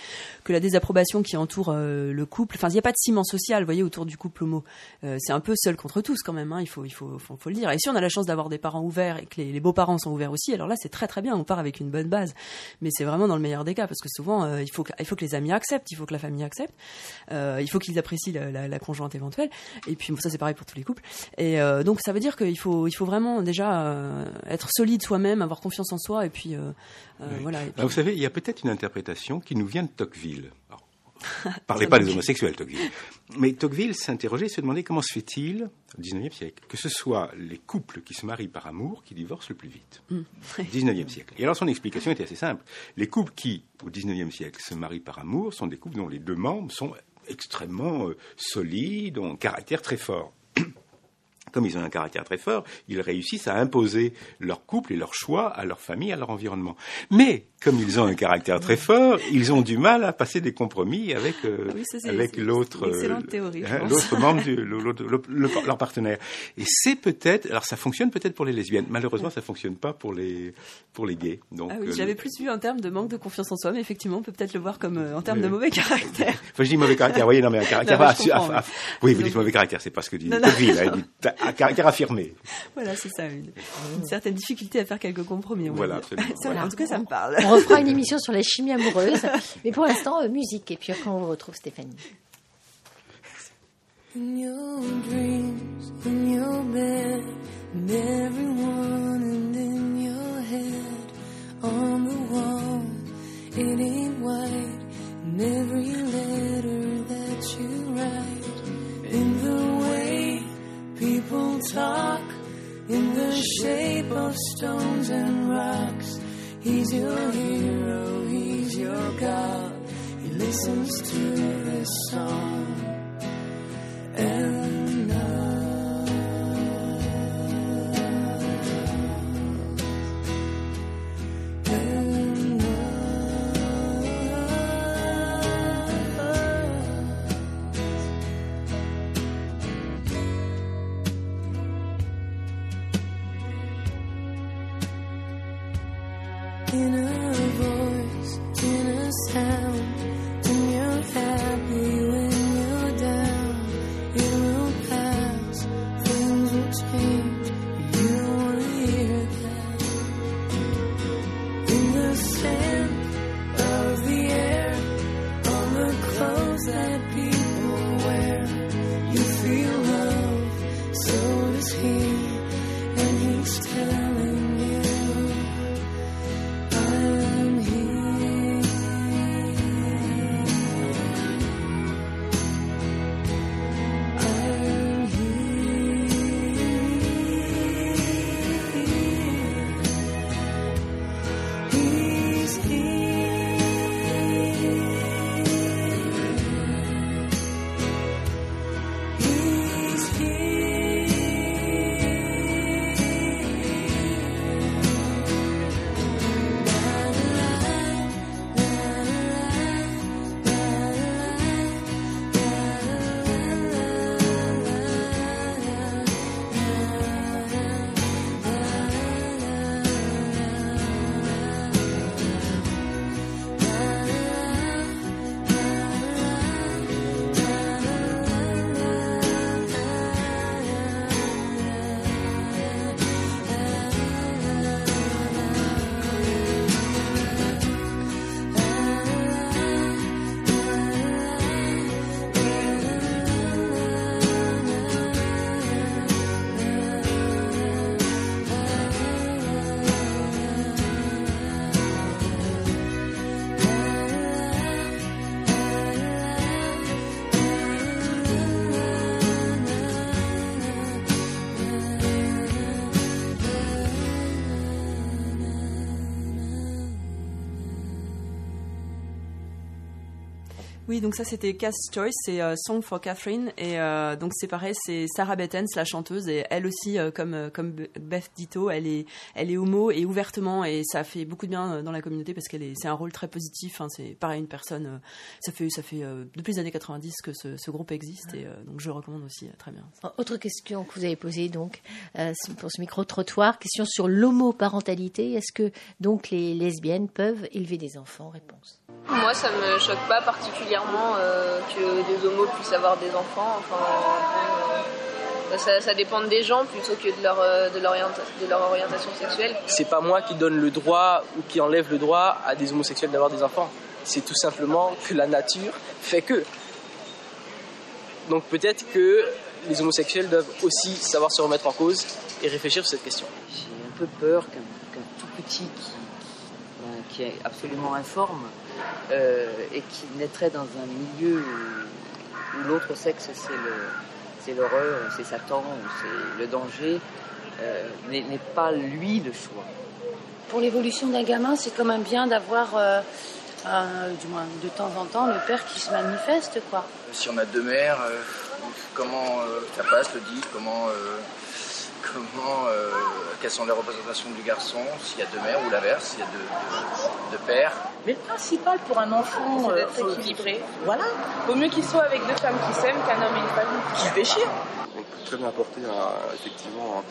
que la désapprobation qui entoure euh, le couple, enfin, il n'y a pas de ciment social, vous voyez, autour du couple homo. Euh, c'est un peu seul contre tous, quand même. Hein, il faut, il faut, faut, faut le dire. Et si on a la chance d'avoir des parents ouverts et que les, beaux-parents sont ouverts aussi, alors là, c'est très très bien. On part avec une bonne base. Mais c'est vraiment dans le meilleur des cas, parce que souvent, euh, il faut, il faut que les amis acceptent, il faut que la famille accepte, il faut qu'ils apprécient la, la, la conjointe éventuelle. Et puis bon, ça c'est pareil pour tous les couples. Et euh, donc ça veut dire qu'il faut, il faut vraiment déjà euh, être solide soi-même, avoir confiance en soi, et puis euh, voilà. Et puis- Alors, vous savez, il y a peut-être une interprétation qui nous vient de Tocqueville. Alors, parlez pas des homosexuels, Tocqueville. Mais Tocqueville s'interrogeait se demandait comment se fait-il, au XIXe siècle, que ce soit les couples qui se marient par amour qui divorcent le plus vite. Mm. Au XIXe siècle. Et alors son explication était assez simple. Les couples qui, au XIXe siècle, se marient par amour sont des couples dont les deux membres sont extrêmement euh, solides, ont un caractère très fort. Comme ils ont un caractère très fort, ils réussissent à imposer leur couple et leur choix à leur famille, à leur environnement. Mais comme ils ont un caractère très fort, ils ont du mal à passer des compromis avec euh, Oui, ça, c'est- avec l'autre euh, hein, l'autre membre du l'autre- le- le- leur partenaire. Et c'est peut-être alors ça fonctionne peut-être pour les lesbiennes. Malheureusement, ça fonctionne pas pour les pour les gays. Donc Ah oui, euh, j'avais plus vu en termes de manque de confiance en soi, mais effectivement, on peut peut-être le voir comme euh, en termes Oui, de mauvais caractère. Enfin, je dis mauvais caractère, vous voyez, non, mais un caractère. Non, mais je assu- comprends, aff- oui. vous dites mauvais caractère, c'est pas ce que dit non. Tocqueville, un caractère affirmé. Voilà, c'est ça, une, une certaine difficulté à faire quelques compromis. on Voilà, dire. Voilà. En tout cas, ça me parle. On refera une émission sur la chimie amoureuse. Mais pour l'instant, euh, musique. Et puis après, on vous retrouve Stéphanie. In your dreams, in your bed, and everyone and in your head, on the wall, it ain't white, and every letter people talk, in the shape of stones and rocks, he's your hero, he's your God, he listens to this song. Oui, donc ça c'était Cass Choice, c'est euh, Song for Catherine et euh, donc c'est pareil, c'est Sarah Bettens la chanteuse et elle aussi euh, comme comme Beth Ditto, elle est elle est homo et ouvertement et ça fait beaucoup de bien dans la communauté parce qu'elle est c'est un rôle très positif. hein, c'est pareil une personne, ça fait ça fait depuis les années 90 que ce, groupe existe et donc je le recommande aussi très bien. Autre question que vous avez posée donc pour ce micro trottoir, question sur l'homoparentalité. Est-ce que donc les lesbiennes peuvent élever des enfants? Réponse. Moi, ça me choque pas particulièrement euh, que des homos puissent avoir des enfants. Enfin, euh, ça, ça dépend des gens plutôt que de leur, euh, de, leur orientation sexuelle. C'est pas moi qui donne le droit ou qui enlève le droit à des homosexuels d'avoir des enfants. C'est tout simplement que la nature fait que. Donc peut-être que les homosexuels doivent aussi savoir se remettre en cause et réfléchir sur cette question. J'ai un peu peur qu'un tout petit qui, qui- qui est absolument informe euh, et qui naîtrait dans un milieu où, où l'autre sexe c'est le c'est l'horreur, ou c'est Satan, ou c'est le danger, euh, n'est pas lui le choix. Pour l'évolution d'un gamin, c'est quand même bien d'avoir, euh, du moins de temps en temps, le père qui se manifeste, quoi. Si on a deux mères, euh, comment euh, ça passe le dit Comment, euh, comment, euh, quelles sont les représentations du garçon S'il y a deux mères ou l'inverse S'il y a deux, deux- deux pères? Mais le principal pour un enfant, C'est euh, d'être faut- équilibré. Voilà. Vaut mieux qu'il soit avec deux femmes qui s'aiment qu'un homme et une femme qui se déchirent. On peut très bien apporter un- effectivement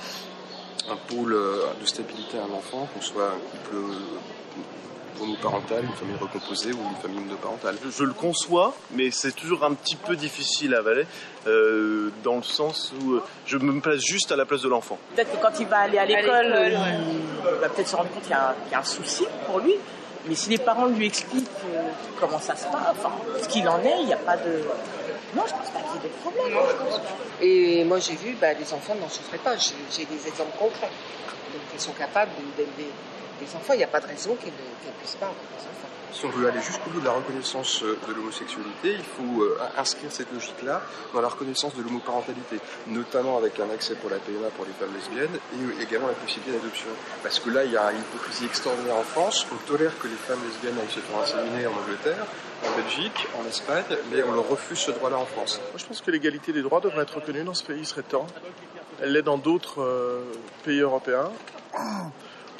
un, un pôle euh, de stabilité à un enfant, qu'on soit un couple euh, homoparental, une famille recomposée ou une famille monoparentale. Je, je le conçois, mais c'est toujours un petit peu difficile à avaler, euh, dans le sens où euh, je me place juste à la place de l'enfant. Peut-être que quand il va aller à l'école, il, ouais. va peut-être se rendre compte y, qu'il y a un souci pour lui. Mais si les parents lui expliquent euh, comment ça se passe, enfin, ce qu'il en est, il n'y a pas de. Non, je pense pas qu'il y ait de problème. Et moi, j'ai vu, bah, les enfants n'en souffraient pas. J'ai des exemples concrets. Donc, ils sont capables d'élever des enfants. Il n'y a pas de raison qu'ils ne puissent pas avoir des enfants. Si on veut aller jusqu'au bout de la reconnaissance euh, de l'homosexualité, il faut euh, inscrire cette logique-là dans la reconnaissance de l'homoparentalité, notamment avec un accès pour la PMA pour les femmes lesbiennes et également la possibilité d'adoption. Parce que là, il y a une hypocrisie extraordinaire en France. On tolère que les femmes lesbiennes aillent se faire inséminer en Angleterre, en Belgique, en Espagne, mais on leur refuse ce droit-là en France. Moi, je pense que l'égalité des droits devrait être reconnue dans ce pays, il serait temps. Elle l'est dans d'autres euh, pays européens,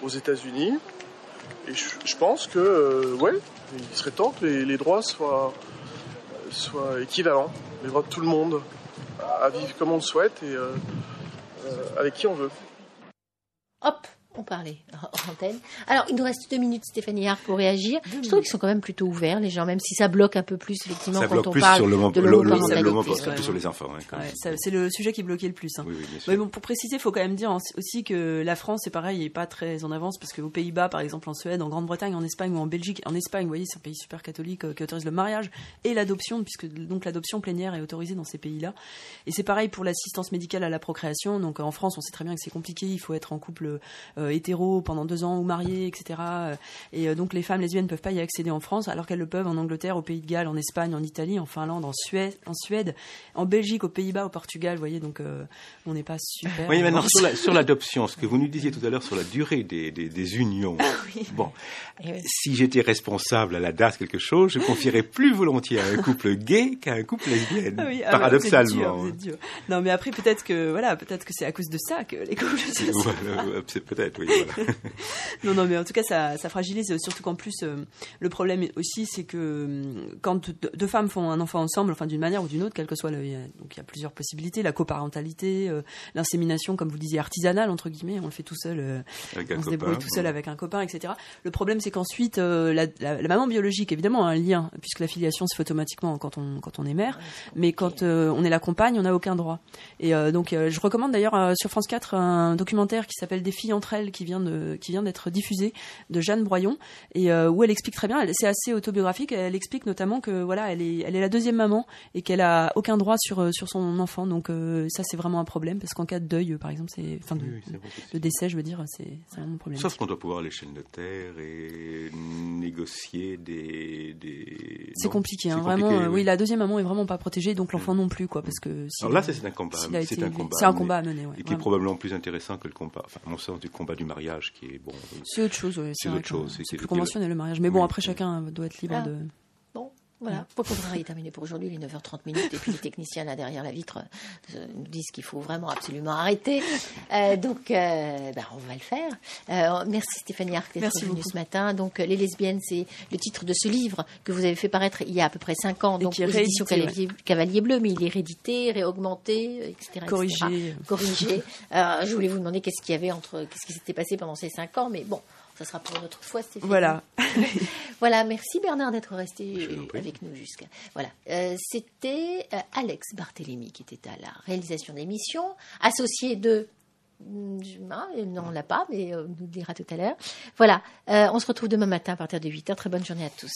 aux États-Unis. Et je, pense que, euh, ouais, il serait temps que les, les droits soient, soient équivalents, les droits de tout le monde, à vivre comme on le souhaite et euh, euh, avec qui on veut. Hop, on parlait en antenne. Alors, il nous reste deux minutes, Stéphanie Hart, pour réagir. Je trouve qu'ils sont quand même plutôt ouverts, les gens, même si ça bloque un peu plus, effectivement, Ça quand bloque on plus parle sur le de le- le- l'homoparentalité. le homoparentalité sur les enfants. hein, Ouais, c'est le sujet qui bloquait le plus. hein. Oui, oui, bien sûr. Mais bon, pour préciser, il faut quand même dire aussi que la France, c'est pareil, n'est pas très en avance parce qu'aux Pays-Bas, par exemple, en Suède, en Grande-Bretagne, en Espagne ou en Belgique, en Espagne, vous voyez, c'est un pays super catholique euh, qui autorise le mariage et l'adoption, puisque donc l'adoption plénière est autorisée dans ces pays-là. Et c'est pareil pour l'assistance médicale à la procréation. Donc en France, on sait très bien que c'est compliqué. Il faut être en couple euh, hétéro pendant deux ans ou marié, etc. Euh, Et euh, donc les femmes lesbiennes ne peuvent pas y accéder en France, alors qu'elles le peuvent en Angleterre, au Pays de Galles, en Espagne, en Italie, en Finlande, en Suède, en, Suède, en Belgique, aux Pays-Bas, au Portugal. Vous voyez, donc euh, on n'est pas super. Oui, en maintenant, sur la- sur l'adoption, ce que vous nous disiez tout à l'heure sur la durée des, des, des unions. Bon, si j'étais responsable à la date quelque chose, je confierais plus volontiers à un couple gay qu'à un couple lesbienne, Ah oui, ah dur, paradoxalement. Non, mais après peut-être que voilà, peut-être que c'est à cause de ça que les couples. se Voilà, peut-être, oui. voilà. non, non, mais en tout cas, ça, ça fragilise. Surtout qu'en plus, euh, le problème aussi, c'est que euh, quand deux deux femmes font un enfant ensemble, enfin d'une manière ou d'une autre, quelle que soit le, il y a- donc il y a plusieurs possibilités, la coparentalité, euh, l'insémination, comme vous le disiez, artisanale entre guillemets, on le fait tout seul, euh, Avec un on se débrouille copain, tout seul ouais. avec un copain, etc. Le problème, c'est qu'ensuite, euh, la, la- la maman biologique, évidemment, a un lien, puisque la filiation se fait automatiquement quand on quand on est mère, mais quand euh, on est la compagne, on n'a aucun droit. Et euh, donc, euh, je recommande d'ailleurs euh, sur France 4 un documentaire qui s'appelle Des filles entre elles, qui vient de qui vient d'être diffusé de Jeanne Broyon, et euh, où elle explique très bien. elle- C'est assez autobiographique. Elle explique notamment que voilà, elle est elle est la deuxième maman et qu'elle a aucun droit sur euh, sur son enfant. Donc euh, ça, c'est vraiment un problème parce qu'en cas de deuil, par exemple, c'est enfin de, Oui, c'est vrai. de décès, je veux dire, c'est c'est vraiment un problème. Sauf qu'on doit pouvoir aller chez le notaire et négocier des. des... C'est non, compliqué, hein, c'est vraiment. compliqué, euh, oui, la deuxième maman est vraiment pas protégée, donc l'enfant non plus, quoi, parce que. Alors là, a- c'est un combat. C'est un combat. C'est un combat à mener, ouais, Et qui est probablement plus intéressant que le combat. Enfin, à mon sens, du combat du mariage, qui est bon. C'est autre chose, ouais, C'est autre chose. C'est plus conventionnel le mariage. Mais bon, après, chacun doit être libre Ah. de. Voilà. Pour programme est terminé pour aujourd'hui, il est 9h30 minutes, et puis les techniciens là derrière la vitre euh, nous disent qu'il faut vraiment absolument arrêter. Euh, donc, euh, ben, on va le faire. Euh, merci Stéphanie Arc d'être Merci venue beaucoup. ce matin. Donc, euh, Les lesbiennes, c'est le titre de ce livre que vous avez fait paraître il y a à peu près 5 ans, donc aux éditions Cavalier, Cavalier Bleu, mais il est réédité, réaugmenté, etc. etc. Corrigé. Corrigé. Euh, je voulais vous demander qu'est-ce qu'il y avait entre, qu'est-ce qui s'était passé pendant ces 5 ans, mais bon. Ça sera pour une autre fois, Stéphanie. Voilà. Voilà, merci Bernard d'être resté avec nous jusqu'à. Voilà, Euh, c'était euh, Alex Barthélémy qui était à la réalisation d'émission, associé de. Ah, non, on l'a pas, mais euh, on nous le dira tout à l'heure. Voilà, euh, on se retrouve demain matin à partir de 8h. Très bonne journée à tous.